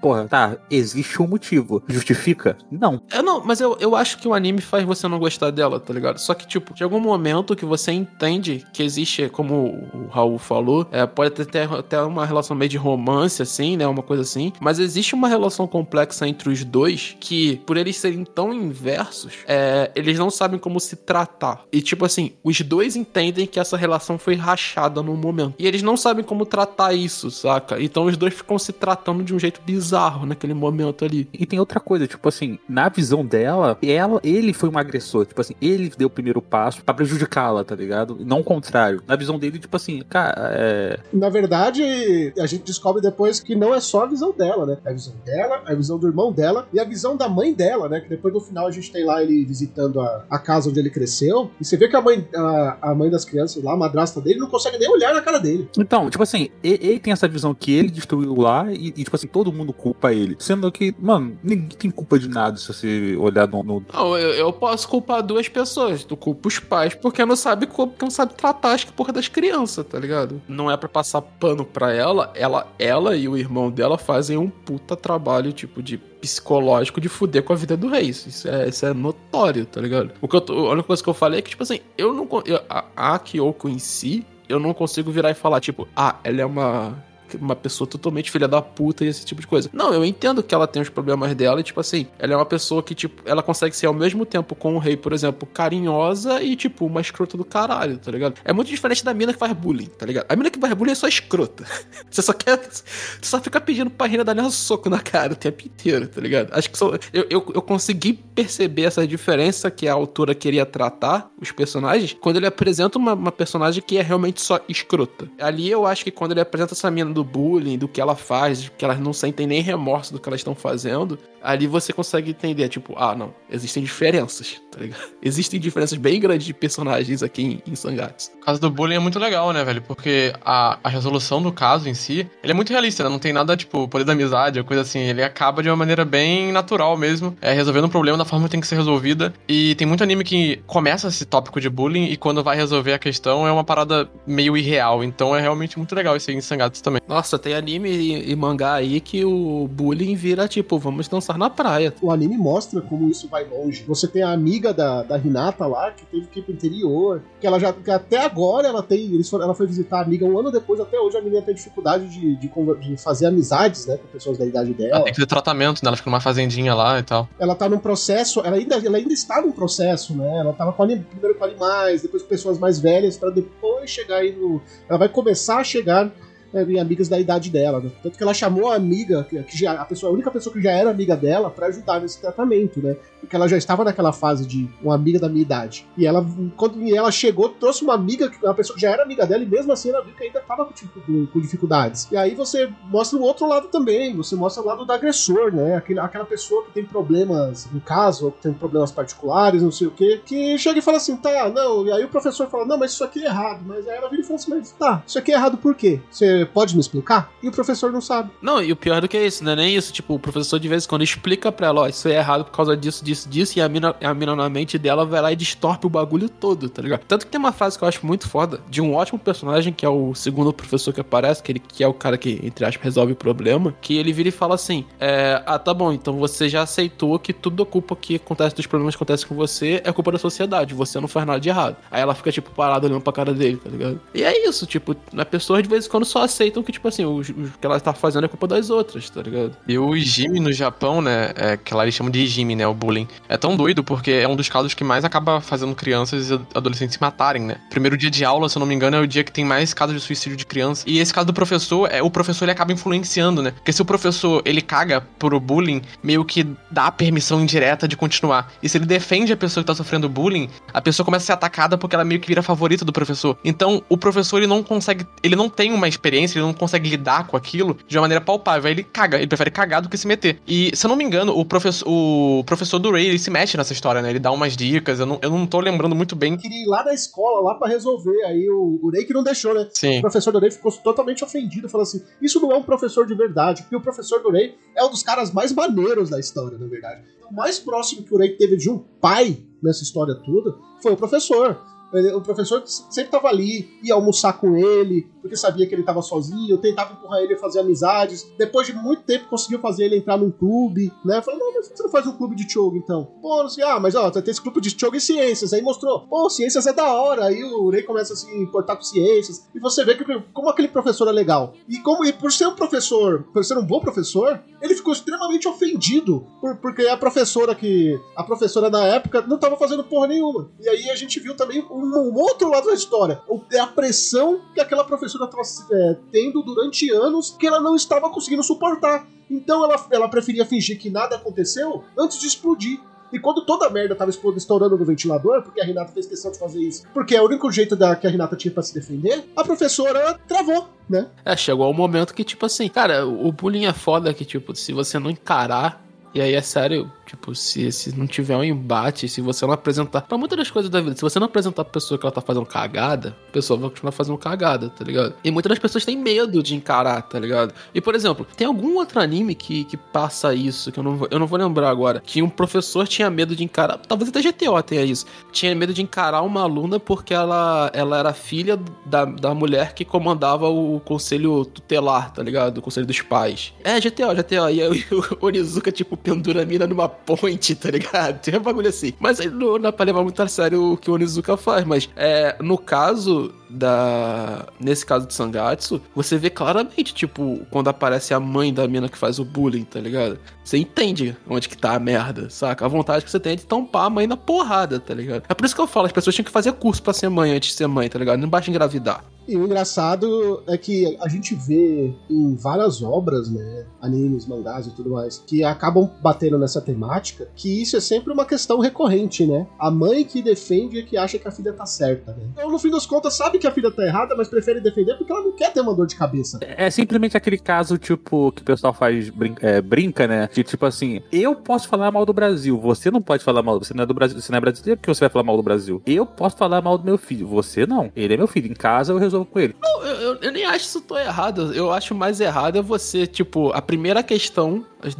Porra, tá, existe um motivo. Justifica? Não. É, não, mas eu, eu acho que o anime faz você não gostar dela, tá ligado? Só que, tipo, chega um momento que você entende que existe, como o Raul falou, é, pode ter até, até uma relação meio de romance, assim, né? Uma coisa assim. Mas existe uma relação complexa entre os dois que, por eles serem tão inversos, é, eles não sabem como se tratar. E, tipo assim, os dois entendem que essa relação foi rachada num momento. E eles não sabem como tratar isso, saca? Então os dois ficam se tratando de um jeito bizarro naquele momento ali. E tem outra coisa, tipo assim, na visão dela, ela, ele foi um agressor. Tipo assim, ele deu o primeiro passo pra prejudicá-la, tá ligado? Não o contrário. Na visão dele, tipo assim, cara, é. Na verdade, a gente descobre depois que não é só a visão dela, né? É a visão dela, a visão do irmão dela e a visão da mãe dela, né? Que depois no final a gente tem lá ele visitando a, a casa onde ele cresceu. E você vê que a mãe, a, a mãe das crianças lá, a madrasta dele, não consegue nem olhar na cara dele. Então, tipo assim, e- ele, tem essa visão que ele destruiu lá e, e, tipo assim, todo mundo culpa ele. Sendo que, mano, ninguém tem culpa de nada se você olhar no. no- Não, eu, eu posso culpar duas pessoas. Tu culpa os pais porque não sabe porque não sabe tratar as porra das crianças, tá ligado? Não é pra passar pano pra ela, ela, ela e o irmão dela fazem um puta trabalho, tipo, de psicológico de fuder com a vida do rei. Isso, é, isso é notório, tá ligado? O que eu a única coisa que eu falei é que, tipo assim, eu não. eu- a, a Kyoko em si, eu não consigo virar e falar, tipo, ah, ela é uma uma pessoa totalmente filha da puta e esse tipo de coisa. Não, eu entendo que ela tem os problemas dela e, tipo assim, ela é uma pessoa que, tipo, ela consegue ser ao mesmo tempo com o rei, por exemplo, carinhosa e, tipo, uma escrota do caralho, tá ligado? É muito diferente da mina que faz bullying, tá ligado? A mina que faz bullying é só escrota. Você só quer. Você só fica pedindo pra Rina dar um soco na cara o tempo inteiro, tá ligado? Acho que só, eu, eu, eu consegui perceber essa diferença que a autora queria tratar os personagens quando ele apresenta uma, uma personagem que é realmente só escrota. Ali eu acho que quando ele apresenta essa mina do bullying, do que ela faz, que elas não sentem nem remorso do que elas estão fazendo, ali você consegue entender, tipo, ah, não, existem diferenças, tá ligado? Existem diferenças bem grandes de personagens aqui em, em. O caso do bullying é muito legal, né, velho? Porque a, a resolução do caso em si, ele é muito realista, né? Não tem nada, tipo, poder da amizade ou coisa assim. Ele acaba de uma maneira bem natural mesmo, é, resolvendo um problema da forma que tem que ser resolvida. E tem muito anime que começa esse tópico de bullying e quando vai resolver a questão é uma parada meio irreal. Então é realmente muito legal isso aí em Sangatsu também. Nossa, tem anime e, e mangá aí que o bullying vira tipo, vamos dançar na praia. O anime mostra como isso vai longe. Você tem a amiga da, da Hinata lá, que teve que ir pro interior, que ela já, que até agora ela tem, eles foram- ela foi visitar a amiga um ano depois, até hoje a menina tem dificuldade de, de, de fazer amizades, né, com pessoas da idade Ela dela. tem que fazer tratamento, né? Ela fica numa fazendinha lá e tal. Ela tá num processo, ela ainda, ela ainda está num processo, né? Ela tava com primeiro com animais, depois com pessoas mais velhas, pra depois chegar aí no. Ela vai começar a chegar é, em amigas da idade dela, né? Tanto que ela chamou a amiga, que, já, a, pessoa, a única pessoa que já era amiga dela, pra ajudar nesse tratamento, né? Porque ela já estava naquela fase de uma amiga da minha idade. E ela, quando ela chegou, trouxe uma amiga, uma pessoa que já era amiga dela, e mesmo assim ela viu que ainda estava com, tipo, com- com dificuldades. E aí você mostra o outro lado também, você mostra o lado do agressor, né? Aquele, aquela pessoa que tem problemas em casa, ou que tem problemas particulares, não sei o quê, que chega e fala assim, tá, não, e aí o professor fala, não, mas isso aqui é errado. Mas aí ela vira e fala assim, mas tá, isso aqui é errado por quê? Você pode me explicar? E o professor não sabe. Não, e o pior do que isso, não é nem isso. Tipo, o professor de vez em quando explica pra ela, ó, isso é errado por causa disso, disso, disso, e a mina, a mina na mente dela vai lá e distorpe o bagulho todo, tá ligado? Tanto que tem uma frase que eu acho muito foda, de um ótimo personagem, que é o segundo professor que aparece, que ele que é o cara que, entre aspas, resolve o problema, que ele vira e fala assim: é, ah, tá bom, então você já aceitou que tudo a culpa que acontece dos problemas que acontecem com você é culpa da sociedade, você não faz nada de errado. Aí ela fica, tipo, parada olhando pra cara dele, tá ligado? E é isso, tipo, as pessoas de vez em quando só aceitam que, tipo assim, o, o que ela tá fazendo é culpa das outras, tá ligado? E o Ijimi no Japão, né? É, que lá eles chamam de Ijimi, né? O bullying. É tão doido porque é um dos casos que mais acaba fazendo crianças e adolescentes se matarem, né? Primeiro dia de aula, se eu não me engano, é o dia que tem mais casos de suicídio de criança. E esse caso do professor, é o professor ele acaba influenciando, né? Porque se o professor ele caga pro bullying, meio que dá a permissão indireta de continuar. E se ele defende a pessoa que tá sofrendo bullying, a pessoa começa a ser atacada porque ela meio que vira favorita do professor. Então, o professor ele não consegue, ele não tem uma experiência, ele não consegue lidar com aquilo de uma maneira palpável. Aí ele caga, ele prefere cagar do que se meter. E, se eu não me engano, o professor, o professor do Ray, ele se mete nessa história, né? Ele dá umas dicas, eu não, eu não tô lembrando muito bem. Queria ir lá na escola, lá pra resolver. Aí o, o Rei que não deixou, né? O Sim. professor do Rei ficou totalmente ofendido, falou assim: Isso não é um professor de verdade, porque o professor do Rei é um dos caras mais maneiros da história, na verdade. O mais próximo que o Rei teve de um pai nessa história toda foi o professor. Ele- O professor sempre tava ali, ia almoçar com ele, porque sabia que ele tava sozinho, tentava empurrar ele a fazer amizades. Depois de muito tempo, conseguiu fazer ele entrar num clube, né? Falou, não, mas você não faz um clube de Chogo, então? Pô, não sei, ah, mas ó, tem esse clube de Chogo e ciências. Aí mostrou, pô, ciências é da hora. Aí o Rei começa a se importar com ciências. E você vê que como aquele professor é legal. E como e por ser um professor, por ser um bom professor, ele ficou extremamente ofendido. Por, porque a professora que. A professora da época não tava fazendo porra nenhuma. E aí a gente viu também um, um outro lado da história. É a pressão que aquela professora tava é, tendo durante anos que ela não estava conseguindo suportar. Então ela, ela preferia fingir que nada aconteceu antes de explodir. E quando toda a merda tava estourando no ventilador, porque a Renata fez questão de fazer isso, porque é o único jeito da, que a Renata tinha pra se defender, a professora travou, né? É, chegou o momento que, tipo assim, cara, o bullying é foda que, tipo, se você não encarar, e aí é sério, tipo, se, se não tiver um embate, se você não apresentar. Pra muitas das coisas da vida, se você não apresentar pra pessoa que ela tá fazendo cagada, a pessoa vai continuar fazendo cagada, tá ligado? E muitas das pessoas têm medo de encarar, tá ligado? E, por exemplo, tem algum outro anime que, que passa isso, que eu não, vou, eu não vou lembrar agora, que um professor tinha medo de encarar. Talvez até GTO tenha isso. Tinha medo de encarar uma aluna porque ela, ela era filha da, da mulher que comandava o conselho tutelar, tá ligado? O conselho dos pais. É, GTO, GTO. E aí o Onizuka, tipo, pendura a mina numa ponte, tá ligado? Tem um bagulho assim. Mas não dá pra levar muito a sério o que o Onizuka faz. Mas é, no caso da. Nesse caso de Sangatsu, você vê claramente, tipo, quando aparece a mãe da mina que faz o bullying, tá ligado? Você entende onde que tá a merda, saca? A vontade que você tem é de tampar a mãe na porrada, tá ligado? É por isso que eu falo, as pessoas tinham que fazer curso pra ser mãe antes de ser mãe, tá ligado? Não basta engravidar. E o engraçado é que a gente vê em várias obras, né, animes, mangás e tudo mais, que acabam batendo nessa temática, que isso é sempre uma questão recorrente, né? A mãe que defende e que acha que a filha tá certa, né? Então, no fim das contas, sabe que a filha tá errada, mas prefere defender porque ela não quer ter uma dor de cabeça. É simplesmente aquele caso, tipo, que o pessoal faz, brin- é, brinca, né? De tipo assim, eu posso falar mal do Brasil, você não pode falar mal, você não é do Brasil, você não é brasileiro, porque você vai falar mal do Brasil. Eu posso falar mal do meu filho, você não. Ele é meu filho, em casa eu resolvo com ele. Não, eu, eu- eu nem acho isso tão errado. Eu acho mais errado é você, tipo, a primeira questão. as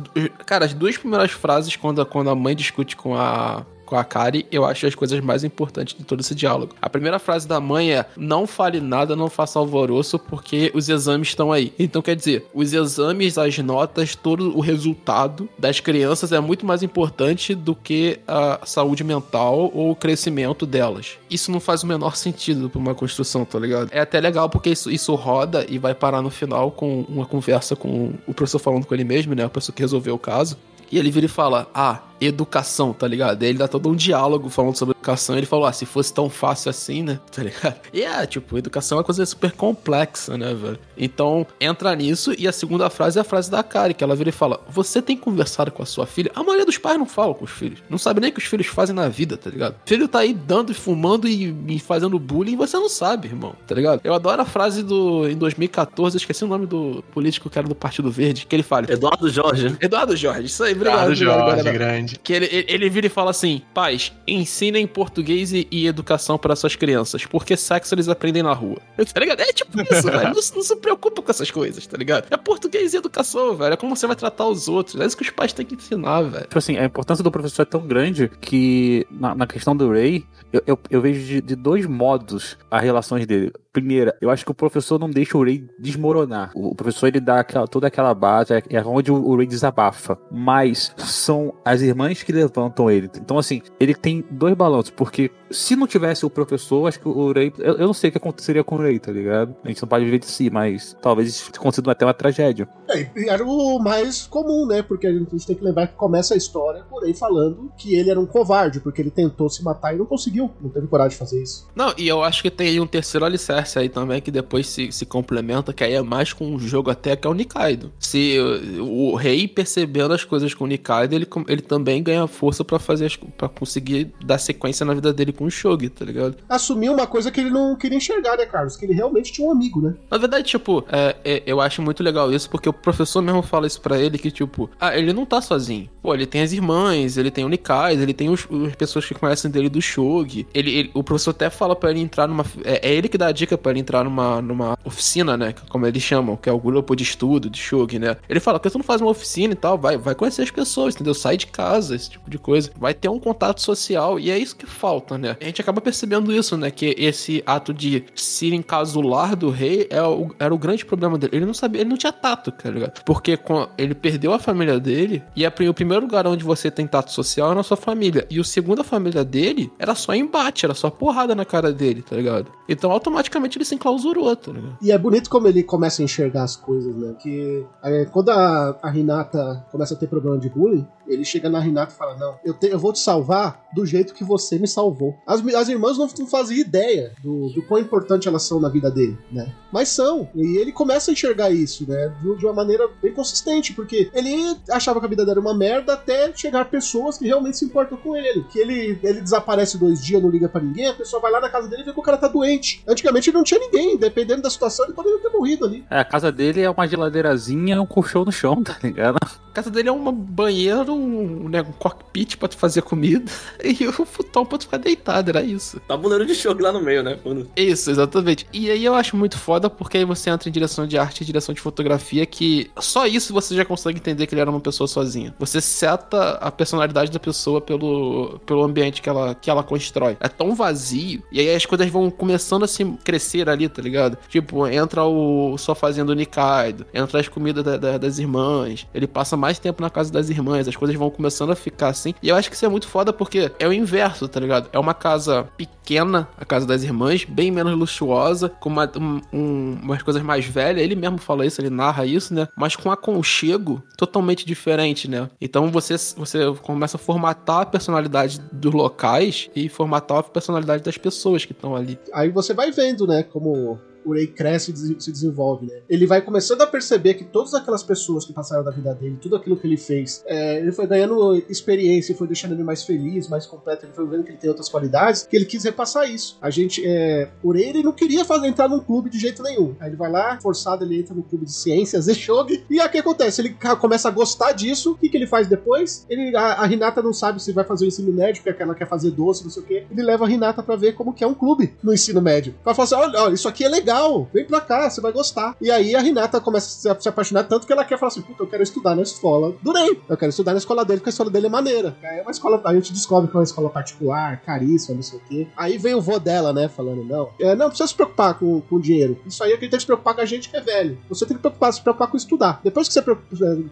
cara, as duas primeiras frases quando, quando a mãe discute com a. com a Kari, eu acho as coisas mais importantes de todo esse diálogo. A primeira frase da mãe é: não fale nada, não faça alvoroço, porque os exames estão aí. Então, quer dizer, os exames, as notas, todo o resultado das crianças é muito mais importante do que a saúde mental ou o crescimento delas. Isso não faz o menor sentido pra uma construção, tá ligado? É até legal porque isso, isso roda e vai parar no final com uma conversa com o professor falando com ele mesmo, né? O professor que resolveu o caso. E ele vira e fala: Ah, educação, tá ligado? Aí ele dá todo um diálogo falando sobre educação. Ele falou: Ah, se fosse tão fácil assim, né? Tá ligado? E é, tipo, educação é uma coisa super complexa, né, velho? Então, entra nisso. E a segunda frase é a frase da Kari, que ela vira e fala: Você tem conversado com a sua filha? A maioria dos pais não fala com os filhos. Não sabe nem o que os filhos fazem na vida, tá ligado? O filho tá aí dando e fumando e, e fazendo bullying e você não sabe, irmão, tá ligado? Eu adoro a frase do. Em 2014, eu esqueci o nome do político que era do Partido Verde, que ele fala. Eduardo Jorge. Eduardo Jorge, isso aí, obrigado. Obrigado, Jorge, obrigado. Grande. Que ele, ele, ele vira e fala assim: pais, ensinem português e, e educação para suas crianças, porque sexo eles aprendem na rua. Tá ligado? É tipo isso, velho. Não, não se preocupa com essas coisas, tá ligado? É português e educação, velho. É como você vai tratar os outros. É isso que os pais têm que ensinar, velho. Tipo assim, a importância do professor é tão grande que na, na questão do Ray, eu, eu, eu vejo de, de dois modos as relações dele. Primeira, eu acho que o professor não deixa o Ray desmoronar. O, professor ele dá aquela, toda aquela base, é, é onde o, Ray desabafa. Mas são as irmãs que levantam ele. Então, assim, ele tem dois balanços, porque se não tivesse o professor, acho que o Ray. Eu, eu não sei o que aconteceria com o Ray, tá ligado? A gente não pode viver de si, mas talvez isso tenha acontecido até uma tragédia. É, e era o mais comum, né? Porque a gente tem que lembrar que começa a história por aí falando que ele era um covarde, porque ele tentou se matar e não conseguiu. Não teve coragem de fazer isso. Não, e eu acho que tem aí um terceiro alicerce aí também, que depois se, se complementa, que aí é mais com um jogo até que é o Nikaido. Se o, o rei percebendo as coisas com o Nikaido, ele, com- ele também ganha força pra fazer as, para conseguir dar sequência na vida dele com o Shogi, tá ligado? Assumiu uma coisa que ele não queria enxergar, né, Carlos? Que ele realmente tinha um amigo, né? Na verdade, tipo, é, é, eu acho muito legal isso, porque o professor mesmo fala isso pra ele, que tipo, ah, ele não tá sozinho. Pô, ele tem as irmãs, ele tem o Nikais, ele tem os, as pessoas que conhecem dele do Shogi. Ele, ele- o professor até fala pra ele entrar numa... É, é ele que dá a dica pra ele entrar numa, numa oficina, né, como eles chamam, que é o grupo de estudo de Shogi, né. Ele fala, por que tu não faz uma oficina e tal? Vai, vai conhecer as pessoas, entendeu? Sai de casa, esse tipo de coisa. Vai ter um contato social, e é isso que falta, né. A gente acaba percebendo isso, né, que esse ato de se encasular do rei é o- era o grande problema dele. Ele não sabia, ele não tinha tato, tá ligado? Porque com- ele perdeu a família dele, e a pri- o primeiro lugar onde você tem tato social é na sua família. E o segundo, a família dele, era só embate, era só porrada na cara dele, tá ligado? Então automaticamente ele se enclausurou, tá ligado? E é bonito como ele começa a enxergar as coisas, né? Que é, quando a, a Renata começa a ter problema de bullying, ele chega na Renata e fala: Não, eu, te- eu vou te salvar do jeito que você me salvou. As, as irmãs não, não fazem ideia do, do quão importante elas são na vida dele, né? Mas são. E ele começa a enxergar isso, né? De, de uma maneira bem consistente, porque ele achava que a vida dele era uma merda até chegar pessoas que realmente se importam com ele. Que ele, ele desaparece dois dias, não liga pra ninguém, a pessoa vai lá na casa dele e vê que o cara tá doente. Antigamente ele não tinha ninguém, dependendo da situação, ele poderia ter morrido ali. É, a casa dele é uma geladeirazinha um colchão no chão, tá ligado? A casa dele é uma banheiro, um, né, um cockpit pra tu fazer comida e o futon pra tu ficar deitado, era isso. Tabuleiro de jogo lá no meio, né? Quando- Isso, exatamente. E aí eu acho muito foda porque aí você entra em direção de arte e direção de fotografia que só isso você já consegue entender que ele era uma pessoa sozinha. Você seta a personalidade da pessoa pelo, pelo ambiente que ela, que ela constrói. É tão vazio. E aí as coisas vão começando a se crescer ali, tá ligado? Tipo, entra o sofazinho do Nikaido, entra as comidas da- da- das irmãs, ele passa mais tempo na casa das irmãs, as coisas vão começando a ficar assim. E eu acho que isso é muito foda porque é o inverso, tá ligado? É uma casa pequena, a casa das irmãs, bem menos luxuosa, com uma, um- um- umas coisas mais velhas. Ele mesmo fala isso, ele narra isso, né? Mas com aconchego totalmente diferente, né? Então você, você começa a formatar a personalidade dos locais e formatar a personalidade das pessoas que estão ali. Aí você vai vendo, né, como o Rei cresce e se desenvolve, né? Ele vai começando a perceber que todas aquelas pessoas que passaram da vida dele, tudo aquilo que ele fez, é, ele foi ganhando experiência, foi deixando ele mais feliz, mais completo, ele foi vendo que ele tem outras qualidades, que ele quis repassar isso. A gente, é, ele não queria fazer entrar num clube de jeito nenhum. Aí ele vai lá, forçado, ele entra no clube de ciências, Shogi, e aí o que acontece? Ele começa a gostar disso, o que, que ele faz depois? Ele, a, a Renata não sabe se vai fazer o ensino médio, porque ela quer fazer doce, não sei o quê. Ele leva a Renata pra ver como que é um clube no ensino médio. Pra falar assim, olha, olha, isso aqui é legal, legal, vem pra cá, você vai gostar. E aí a Hinata começa a se- apaixonar tanto que ela quer falar assim: puta, eu quero estudar na escola do Rei. Eu quero estudar na escola dele, porque a escola dele é maneira. Aí é uma escola, a gente descobre que é uma escola particular, caríssima, não sei o quê. Aí vem o vô dela, né, falando: não, é, não precisa se preocupar com, com dinheiro. Isso aí é que tem que se preocupar com a gente que é velho. Você tem que preocupar, se preocupar com estudar. Depois que você, pre-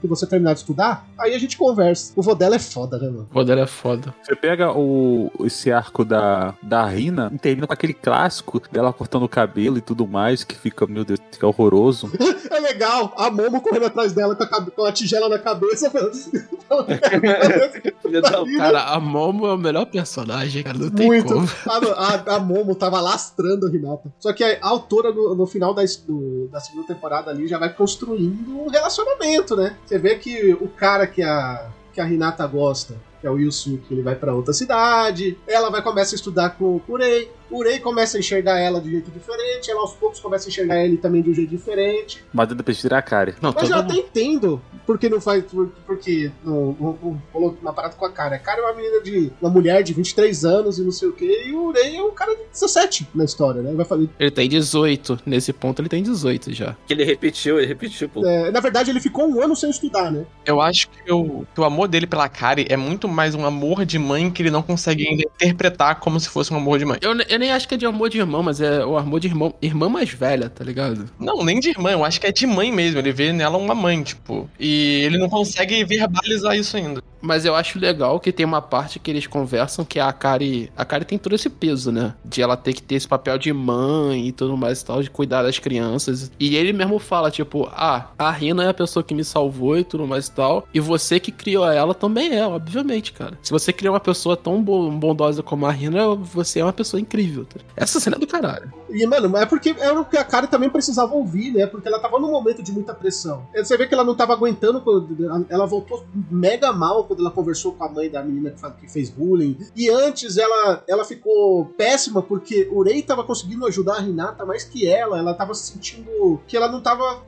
que você terminar de estudar, aí a gente conversa. O vô dela é foda, né, mano? O Roder é foda. Você pega o, esse arco da, da Rina e termina com aquele clássico dela cortando o cabelo e tudo mais, que fica, meu Deus, fica horroroso. É legal, a Momo correndo atrás dela com a, com a tigela na cabeça. Filha da- Cara, a Momo é o melhor personagem, cara. Não tem Muito. como. A, a- Momo tava lastrando a Hinata. Só que a autora, no, no final da, do- da segunda temporada ali, já vai construindo um relacionamento, né? Você vê que o cara que a, que a Hinata gosta, que é o Yusuke, ele vai pra outra cidade, ela vai começar a estudar com o Rei, o Rei começa a enxergar ela de um jeito diferente, ela aos poucos começa a enxergar ele também de um jeito diferente. Mas precisa tirar a cara. Não, Mas eu mundo- até entendo porque não faz. por- Porque não, rolou uma parada com a cara. A cara é uma menina de. Uma mulher de 23 anos e não sei o quê. E o Urei é um cara de 17 na história, né? Vai fazer. Ele tem 18. Nesse ponto ele tem 18 já. Que ele repetiu, ele repetiu, pô. é, na verdade, ele ficou um ano sem estudar, né? Eu acho que o, que o amor dele pela Kari é muito mais um amor de mãe que ele não consegue ainda interpretar como se fosse um amor de mãe. Eu, ne- nem acho que é de amor de irmão, mas é o amor de irmão, irmã mais velha, tá ligado? Não, nem de irmã, eu acho que é de mãe mesmo. Ele vê nela uma mãe, tipo. E ele não consegue verbalizar isso ainda. Mas eu acho legal que tem uma parte que eles conversam que a Kari. A Kari tem todo esse peso, né? De ela ter que ter esse papel de mãe e tudo mais e tal, de cuidar das crianças. E ele mesmo fala, tipo, ah, a Rina é a pessoa que me salvou e tudo mais e tal. E você que criou ela também é, obviamente, cara. Se você criou uma pessoa tão bo- bondosa como a Rina, você é uma pessoa incrível. tá? Essa cena é do caralho. E, mano, é porque era o que a cara também precisava ouvir, né? Porque ela tava num momento de muita pressão. Você vê que ela não tava aguentando, ela voltou mega mal quando ela conversou com a mãe da menina que que fez bullying. E antes ela, ela ficou péssima porque o Rei tava conseguindo ajudar a Renata mais que ela. Ela tava se sentindo que ela não tava.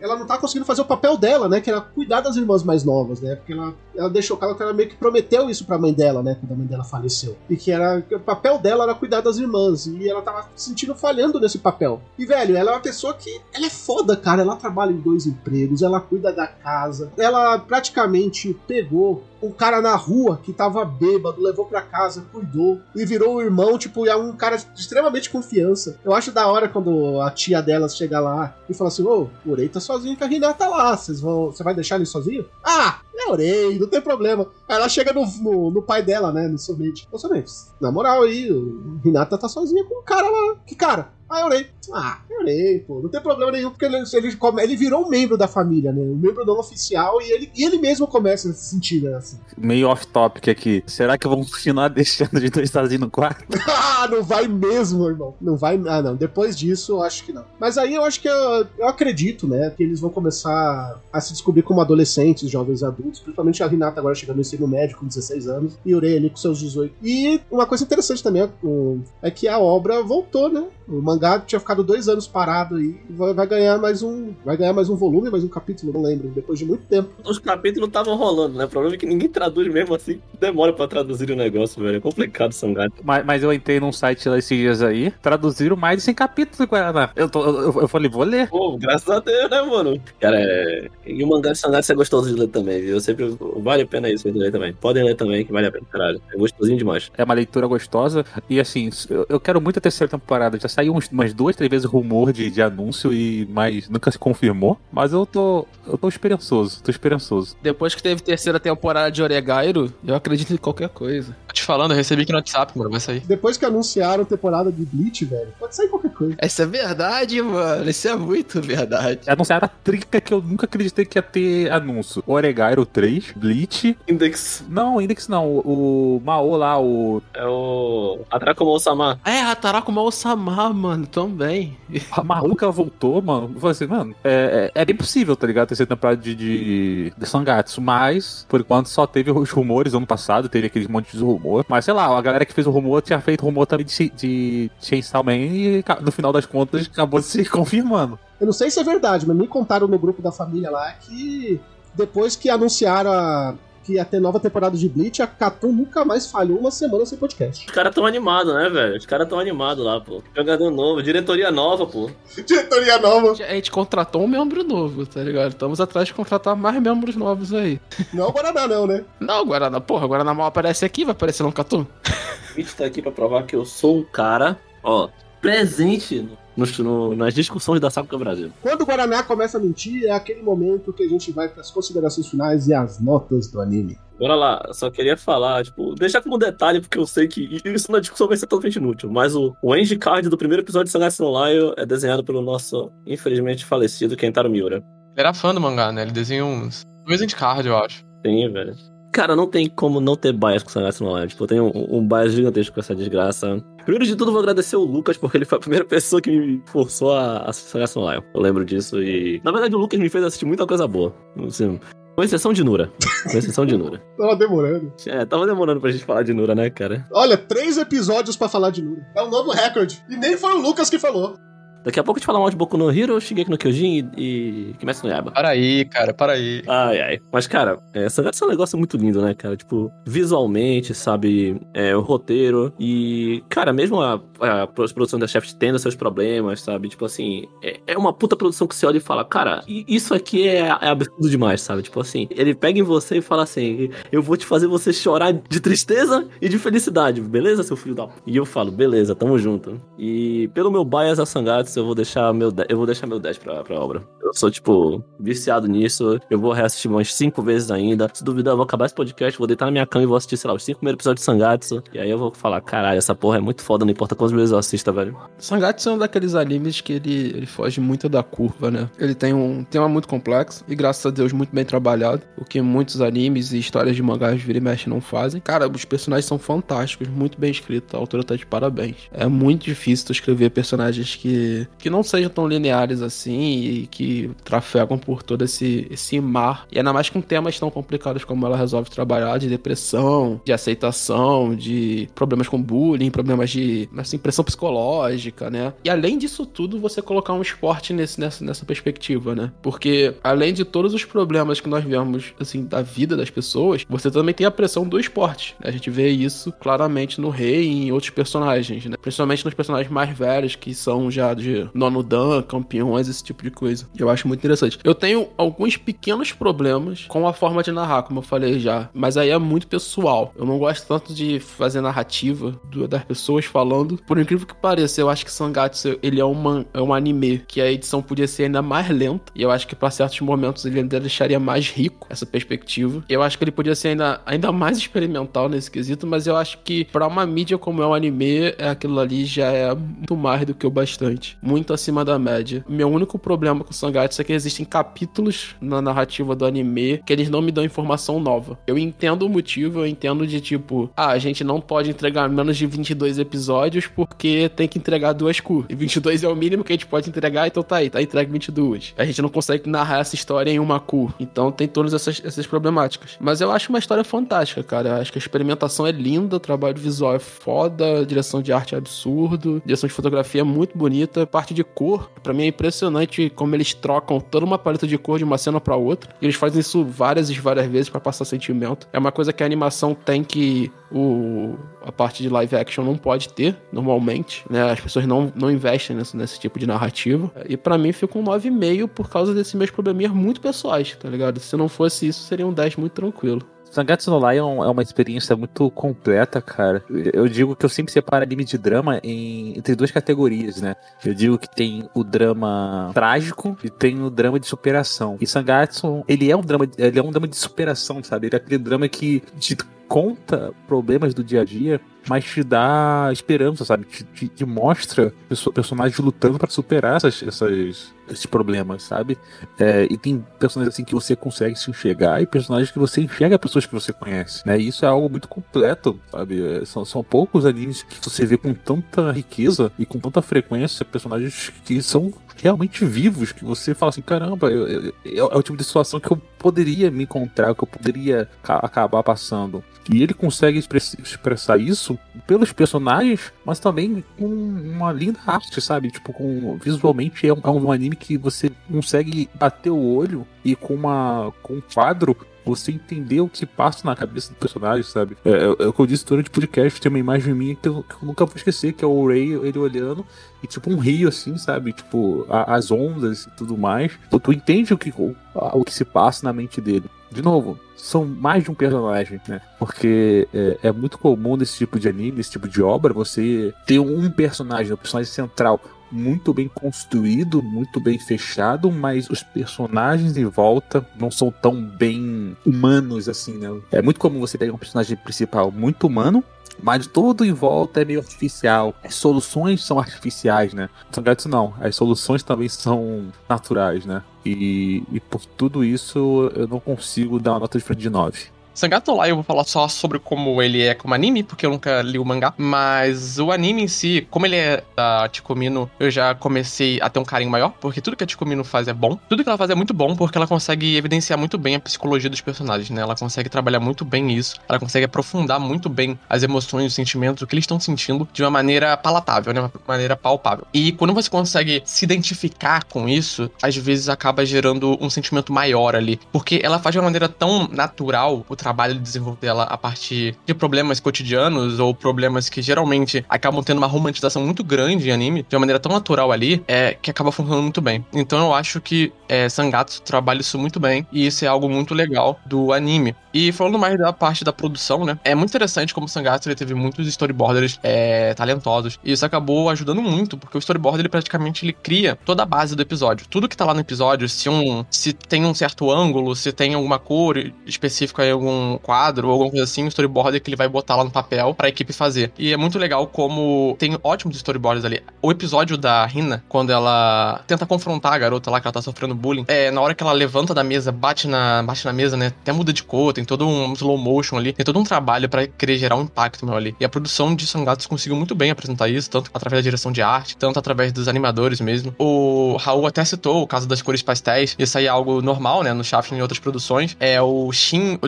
Ela não tava conseguindo fazer o papel dela, né? Que era cuidar das irmãs mais novas, né? Porque ela, ela deixou, ela, ela meio que prometeu isso pra mãe dela, né? Quando a mãe dela faleceu. E que era. que o papel dela era cuidar das irmãs. E ela tava se sentindo falhando nesse papel. E, velho, ela é uma pessoa que. Ela é foda, cara. Ela trabalha em dois empregos, ela cuida da casa. Ela praticamente pegou um cara na rua que tava bêbado, levou pra casa, cuidou e virou o irmão, tipo, é um cara de extremamente confiança. Eu acho da hora quando a tia dela chega lá e fala assim: Ô, o Urei tá sozinho que a Renata tá lá. Vocês vão. Você vai deixar ele sozinho? Ah, é Urei, não tem problema. Aí ela chega no, no, no pai dela, né? No Somente. Ô, Somente, na moral aí, o Renata tá sozinha com o cara lá. Que cara? Ah, eu orei. Ah, eu orei, pô. Não tem problema nenhum, porque ele, ele, ele virou um membro da família, né? Um membro não oficial e ele, e ele mesmo começa a se sentir, né? Assim. Meio off-topic aqui. Será que vão continuar deixando de dois sozinhos no quarto? ah, não vai mesmo, irmão. Não vai. Ah, não. Depois disso, eu acho que não. Mas aí eu acho que eu, eu acredito, né? Que eles vão começar a se descobrir como adolescentes, jovens adultos. Principalmente a Renata agora chegando no ensino médio com 16 anos. E Urei ali com seus 18. E uma coisa interessante também o- é que a obra voltou, né? O mangá tinha ficado dois anos parado aí. e Vai, ganhar mais um. Vai ganhar mais um volume, mais um capítulo, não lembro. Depois de muito tempo. Os capítulos estavam rolando, né? O problema é que ninguém traduz mesmo assim. Demora pra traduzir o negócio, velho. É complicado, Sangado. Mas, mas eu entrei num site lá esses dias aí, traduziram mais de 100 capítulos, Guaraná. Eu, tô, eu, eu falei, vou ler. Pô, graças a Deus, né, mano? Cara, é... e o mangá de Sangatsu é gostoso de ler também, viu? Eu sempre... Vale a pena isso ler também. Podem ler também, que vale a pena, caralho. É gostosinho demais. É uma leitura gostosa. E assim, eu, quero muito a terceira temporada. Já saiu umas duas, três vezes rumor de, de anúncio, e mas nunca se confirmou. Mas eu tô. Eu tô esperançoso, tô esperançoso. Depois que teve terceira temporada de Oregairo, eu acredito em qualquer coisa. Tô te falando, eu recebi aqui no WhatsApp, mano, vai sair. Depois que anunciaram a temporada de Bleach, velho, pode sair qualquer coisa. Essa é verdade, mano. Isso é muito verdade. Anunciaram a trinca que eu nunca acreditei que ia ter anúncio. Oregairo 3, Bleach. Index Não, Index não. O, o Mao lá, o. é o... Atraco Sama. É, Hataraku Mal-sama, mano, também. A Maruka voltou, mano. Eu falei assim, mano, é, é, é bem possível, tá ligado? Terceira temporada de, de, de Sangatsu. Mas, por enquanto, só teve os rumores ano passado, teve aquele monte de rumor. Mas sei lá, a galera que fez o rumor tinha feito rumor também de, de Chainsaw Man e no final das contas acabou se confirmando. Eu não sei se é verdade, mas me contaram no grupo da família lá que depois que anunciaram a, que ia ter nova temporada de Bleach, a Cartoon nunca mais falhou uma semana sem podcast. Os caras tão animados, né, velho? Os caras tão animados lá, pô. Jogador novo, diretoria nova, pô. Diretoria nova. A gente contratou um membro novo, tá ligado? Estamos atrás de contratar mais membros novos aí. Não é o Guaraná, não, né? Não, Guaraná, porra, Guaraná mal aparece aqui, vai aparecer no Catum. O Mitch tá aqui pra provar que eu sou um cara, ó, presente no, no- nas discussões da Sakuga Brasil. Quando o Guaraná começa a mentir, é aquele momento que a gente vai para as considerações finais e as notas do anime. Bora lá, só queria falar, tipo, deixar como detalhe, porque eu sei que isso na discussão vai ser totalmente inútil, mas o, o end card do primeiro episódio de Sangatsu no Lion é desenhado pelo nosso, infelizmente, falecido Kentaro Miura. Ele era fã do mangá, né? Ele desenhou uns dois endcard, eu acho. Tem, velho. Cara, não tem como não ter bias com Sangatsu no Lion. Tipo, eu tenho um, um bias gigantesco com essa desgraça. Primeiro de tudo, vou agradecer o Lucas, porque ele foi a primeira pessoa que me forçou a assistir no Lion. Eu lembro disso e... Na verdade, o Lucas me fez assistir muita coisa boa. Assim, com exceção de Nura. Com exceção de Nura. Tava demorando. É, tava demorando pra gente falar de Nura, né, cara? Olha, três episódios pra falar de Nura. É um novo recorde. E nem foi o Lucas que falou. Daqui a pouco a gente fala mal de Boku no Hero, Shingeki no Kyojin e, e Kimetsu no Yaiba. Para aí, cara, para aí. Ai, ai. Mas, cara, é, Sangatsu é um negócio muito lindo, né, cara? Tipo, visualmente, sabe? É, o roteiro. E, cara, mesmo a, a produção da Chef tendo seus problemas, sabe? Tipo assim, é, é uma puta produção que você olha e fala, cara, isso aqui é, é absurdo demais, sabe? Tipo assim, ele pega em você e fala assim: eu vou te fazer você chorar de tristeza e de felicidade, beleza, seu filho da. p-?" E eu falo, beleza, tamo junto. E pelo meu bias a Sangatsu, eu vou deixar meu 10, eu vou deixar meu 10 pra, pra obra. Eu sou, tipo, viciado nisso. Eu vou reassistir umas 5 vezes ainda. Se duvidar, eu vou acabar esse podcast, vou deitar na minha cama e vou assistir, sei lá, os 5 primeiros episódios de Sangatsu. E aí eu vou falar, caralho, essa porra é muito foda, não importa quantas vezes eu assista, velho. Sangatsu é um daqueles animes que ele, ele foge muito da curva, né? Ele tem um tema muito complexo e, graças a Deus, muito bem trabalhado. O que muitos animes e histórias de mangás vira e mexe não fazem. Cara, os personagens são fantásticos, muito bem escritos. A autora tá de parabéns. É muito difícil tu escrever personagens que, que não sejam tão lineares assim e que trafegam por todo esse, esse mar. E ainda mais com temas tão complicados como ela resolve trabalhar, de depressão, de aceitação, de problemas com bullying, problemas de assim, pressão psicológica, né? E além disso tudo, você colocar um esporte nesse, nessa, nessa perspectiva, né? Porque além de todos os problemas que nós vemos, assim, da vida das pessoas, você também tem a pressão do esporte. né? A gente vê isso claramente no Rei e em outros personagens, né? Principalmente nos personagens mais velhos, que são já de nono dan, campeões, esse tipo de coisa. Eu acho muito interessante. Eu tenho alguns pequenos problemas com a forma de narrar, como eu falei já, mas aí é muito pessoal. Eu não gosto tanto de fazer narrativa das pessoas falando. Por incrível que pareça, eu acho que Sangatsu ele é, uma, é um anime que a edição podia ser ainda mais lenta. E eu acho que para certos momentos ele ainda deixaria mais rico essa perspectiva. Eu acho que ele podia ser ainda, ainda mais experimental nesse quesito, mas eu acho que para uma mídia como é um anime, é aquilo ali já é muito mais do que o bastante. Muito acima da média. Meu único problema com Sangatsu é que existem capítulos na narrativa do anime que eles não me dão informação nova. Eu entendo o motivo, eu entendo de tipo, ah, a gente não pode entregar menos de 22 episódios porque tem que entregar duas cu. E 22 é o mínimo que a gente pode entregar, então tá aí, tá entregue 22. A gente não consegue narrar essa história em uma cu. Então tem todas essas, essas problemáticas. Mas eu acho uma história fantástica, cara. Eu acho que a experimentação é linda, o trabalho visual é foda, direção de arte é absurdo, direção de fotografia é muito bonita, parte de cor, pra mim é impressionante como eles trocam toda uma paleta de cor de uma cena pra outra. E eles fazem isso várias e várias vezes pra passar sentimento. É uma coisa que a animação tem que o a parte de live action não pode ter normalmente, né? As pessoas não, não investem nesse, nesse tipo de narrativa. E pra mim fica um 9,5 por causa desses meus probleminhas muito pessoais, tá ligado? Se não fosse isso, seria um 10 muito tranquilo. Sangatsu no Lion é uma experiência muito completa, cara. Eu digo que eu sempre separo anime de drama em, entre duas categorias, né? Eu digo que tem o drama trágico e tem o drama de superação. E Sangatsu, ele é um drama, ele é um drama de superação, sabe? Ele é aquele drama que te conta problemas do dia a dia, mas te dá esperança, sabe? Te, te- te mostra perso- personagens lutando para superar essas, essas, esses problemas, sabe? É, e tem personagens assim que você consegue se enxergar e personagens que você enxerga pessoas que você conhece, né? E isso é algo muito completo, sabe? É, São, são poucos animes que você vê com tanta riqueza e com tanta frequência personagens que são realmente vivos, que você fala assim, caramba, eu- eu- eu- é o tipo de situação que eu poderia me encontrar, que eu poderia ca- acabar passando. E ele consegue express- expressar isso pelos personagens, mas também com uma linda arte, sabe? Tipo, com visualmente é um, é um anime que você consegue bater o olho e com uma com um quadro você entender o que passa na cabeça do personagem, sabe? É, é, é o que eu disse durante o podcast, tem uma imagem minha que eu, que eu nunca vou esquecer, que é o Ray, ele olhando e tipo um rio assim, sabe? Tipo, a- as ondas e tudo mais. Tu, tu entende o que, o, o que se passa na mente dele. De novo, são mais de um personagem, né? Porque é, é muito comum nesse tipo de anime, nesse tipo de obra, você ter um personagem, um personagem central muito bem construído, muito bem fechado, mas os personagens em volta não são tão bem humanos assim, né? É muito comum você pegar um personagem principal muito humano, mas todo em volta é meio artificial. As soluções são artificiais, né? Sangatsu não. As soluções também são naturais, né? E, e por tudo isso eu não consigo dar uma nota diferente de 9. Sangatsu no Lion eu vou falar só sobre como ele é como anime, porque eu nunca li o mangá. Mas o anime em si, como ele é da Tikomino, eu já comecei a ter um carinho maior, porque tudo que a Tikomino faz é bom. Tudo que ela faz é muito bom, porque ela consegue evidenciar muito bem a psicologia dos personagens, né? Ela consegue trabalhar muito bem isso. Ela consegue aprofundar muito bem as emoções, os sentimentos, o que eles estão sentindo de uma maneira palatável, né? Uma maneira palpável. E quando você consegue se identificar com isso, às vezes acaba gerando um sentimento maior ali. Porque ela faz de uma maneira tão natural o trabalho de desenvolver dela a partir de problemas cotidianos ou problemas que geralmente acabam tendo uma romantização muito grande em anime, de uma maneira tão natural ali, é que acaba funcionando muito bem. Então eu acho que é, Sangatsu trabalha isso muito bem e isso é algo muito legal do anime. E falando mais da parte da produção, né? É muito interessante como o Sangatsu ele teve muitos storyboarders é, talentosos. E isso acabou ajudando muito, porque o storyboard ele praticamente ele cria toda a base do episódio. Tudo que tá lá no episódio, se um se tem um certo ângulo, se tem alguma cor específica em algum quadro ou alguma coisa assim, o storyboard que ele vai botar lá no papel pra equipe fazer. E é muito legal como tem ótimos storyboards ali. O episódio da Rina, quando ela tenta confrontar a garota lá que ela tá sofrendo bullying, é na hora que ela levanta da mesa, bate na, bate na mesa, né? Até muda de cor, tem todo um slow motion ali, tem todo um trabalho pra querer gerar um impacto meu ali. E a produção de Sangatsu conseguiu muito bem apresentar isso, tanto através da direção de arte, tanto através dos animadores mesmo. O Raul até citou o caso das cores pastéis, isso aí é algo normal, né, no Shaft e em outras produções. É o Shin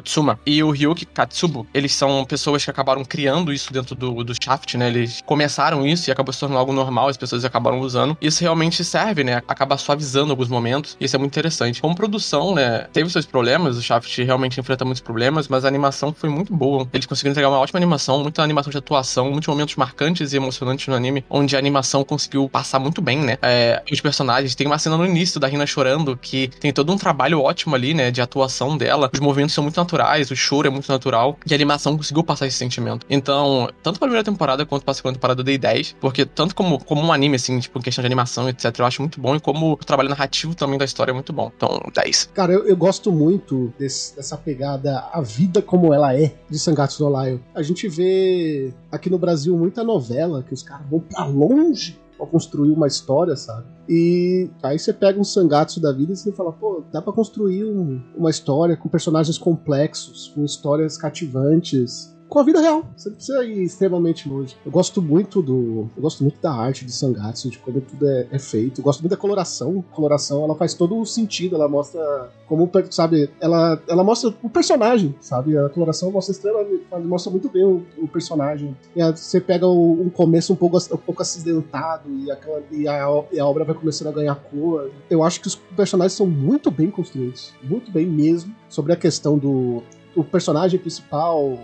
E o Ryuki Katsubo, eles são pessoas que acabaram criando isso dentro do, do Shaft, né, eles começaram isso e acabou se tornando algo normal, as pessoas acabaram usando. Isso realmente serve, né, acaba suavizando alguns momentos, e isso é muito interessante. Como produção, né, teve seus problemas, o Shaft realmente enfrenta muitos problemas, mas a animação foi muito boa. Eles conseguiram entregar uma ótima animação, muita animação de atuação, muitos momentos marcantes e emocionantes no anime, onde a animação conseguiu passar muito bem, né? É, os personagens, tem uma cena no início da Rina chorando, que tem todo um trabalho ótimo ali, né, de atuação dela. Os movimentos são muito naturais, o choro é muito natural, e a animação conseguiu passar esse sentimento. Então, tanto pra primeira temporada quanto pra segunda temporada eu dei 10, porque tanto como, como um anime, assim, tipo, em questão de animação, etc., eu acho muito bom, e como o trabalho narrativo também da história é muito bom. Então, 10. Cara, eu, eu gosto muito desse- dessa pegada, a vida como ela é, de Sangatsu no Lion. A gente vê aqui no Brasil muita novela que os caras vão pra longe pra construir uma história, sabe? E aí você pega um Sangatsu da vida e você fala, pô, dá pra construir um- uma história com personagens complexos, com histórias cativantes. Com a vida real. Você não precisa ir extremamente longe. Eu gosto muito do. Eu gosto muito da arte de Sangatsu, de como tudo é, é feito. Eu gosto muito da coloração. A coloração ela faz todo o sentido. Ela mostra como, sabe, ela, ela mostra o personagem, sabe? A coloração mostra extremamente, mostra muito bem o, o personagem. E a- você pega o- um começo um pouco, um pouco acidentado e, aquela, e, a, e a obra vai começando a ganhar cor. Eu acho que os personagens são muito bem construídos, muito bem mesmo. Sobre a questão do o personagem principal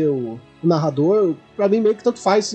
o o narrador, pra mim meio que tanto faz.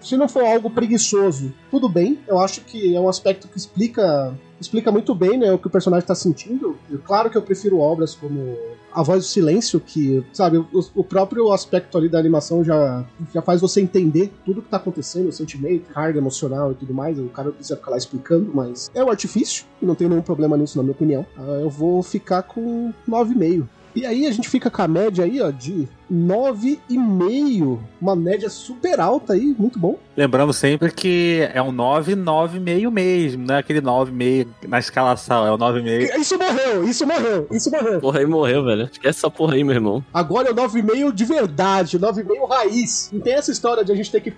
Se não for algo preguiçoso, tudo bem. Eu acho que é um aspecto que explica explica muito bem né, o que o personagem tá sentindo. E Claro que eu prefiro obras como A Voz do Silêncio, que, sabe, o, o próprio aspecto ali da animação já, já faz você entender tudo que tá acontecendo, o sentimento, carga emocional e tudo mais. O cara não precisa ficar lá explicando, mas é um artifício, e não tem nenhum problema nisso, na minha opinião. Ah, eu vou ficar com 9,5. E aí a gente fica com a média aí, ó, de 9,5. Uma média super alta aí, muito bom. Lembrando sempre que é um 9, 9 meio mesmo, não é aquele 9 meio na escalação, é o 9 meio. Isso morreu, isso morreu, isso morreu. Porra aí morreu, velho. Esquece essa porra aí, meu irmão. Agora é o 9,5 de verdade, o 9,5 raiz. Não tem essa história de a gente ter que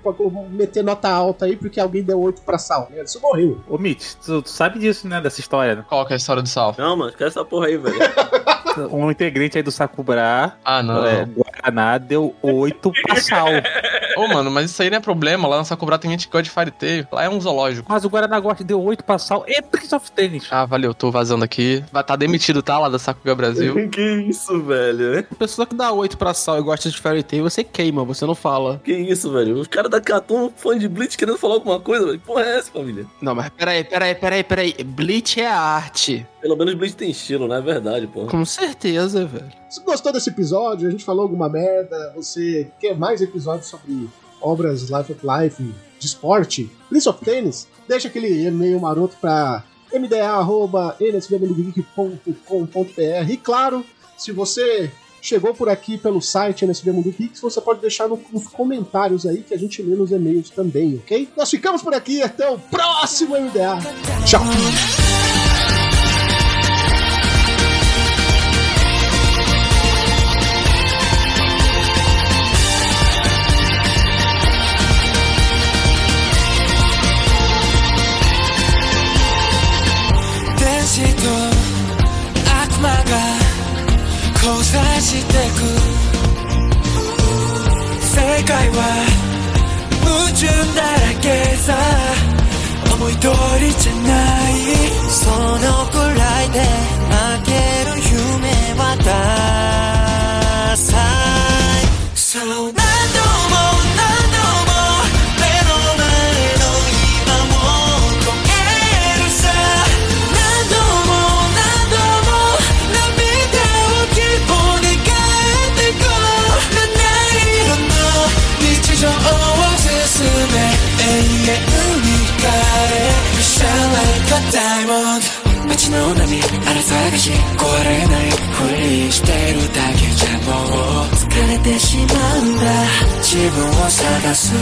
meter nota alta aí porque alguém deu 8 pra sal. né? Isso morreu. Ô, Mitch, tu, tu sabe disso, né, dessa história, né? Qual que é a história do Sal? Não, mano, esquece essa porra aí, velho. Um integrante aí do Sakubra, Ah, não. é, Guaraná, deu 8 pra sal. Ô, mano, mas isso aí não é problema. Lá na Sakura tem gente que gosta de Fire Tail. Lá é um zoológico. Mas o Guaraná Gosta deu 8 pra Sal e Prince of Tennis. Ah, valeu, tô vazando aqui. Vai tá demitido, tá? Lá da Sakuga Brasil. que isso, velho? A pessoa que dá 8 pra sal e gosta de Fairy Tail, você queima, você não fala. Que isso, velho? Os caras da Catum, fã de Blitz, querendo falar alguma coisa, velho. Porra é essa, família? Não, mas peraí, peraí, peraí, peraí. Bleach é arte. Pelo menos Blitz tem estilo, não é verdade, porra. Com certeza, velho. Você gostou desse episódio? A gente falou alguma merda? Você quer mais episódios sobre obras Life of Life, de esporte? Prince of Tennis? Deixa aquele e-mail maroto pra mda.nsvmundogeek.com.br E claro, se você chegou por aqui pelo site Geeks, você pode deixar no- nos comentários aí que a gente lê nos e-mails também, ok? Nós ficamos por aqui, até o próximo MDA. Tchau! じゃない。その探し壊れないふりしてるだけじゃもう疲れてしまうんだ自分を探す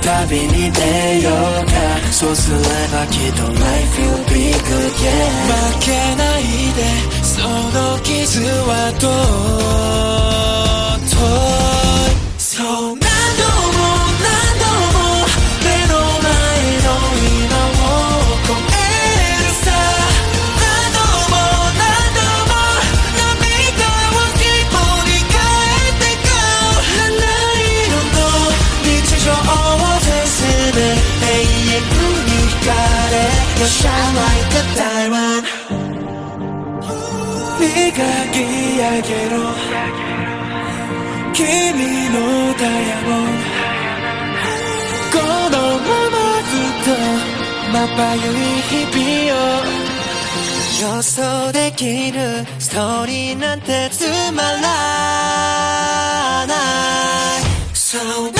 旅に出ようか。そうすればきっと Life will be good yeah 負けないでその傷はとう？とい You shine like a diamond 磨き上げろ。君のダイヤモンこのままずっとまばゆい日々を。予想できるストーリーなんてつまらない。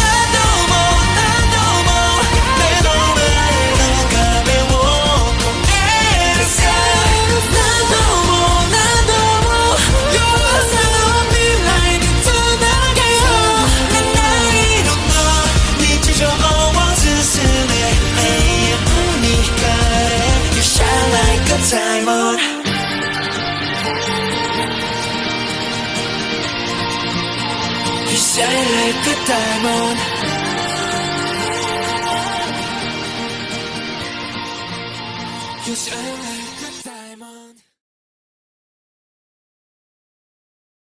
Diamond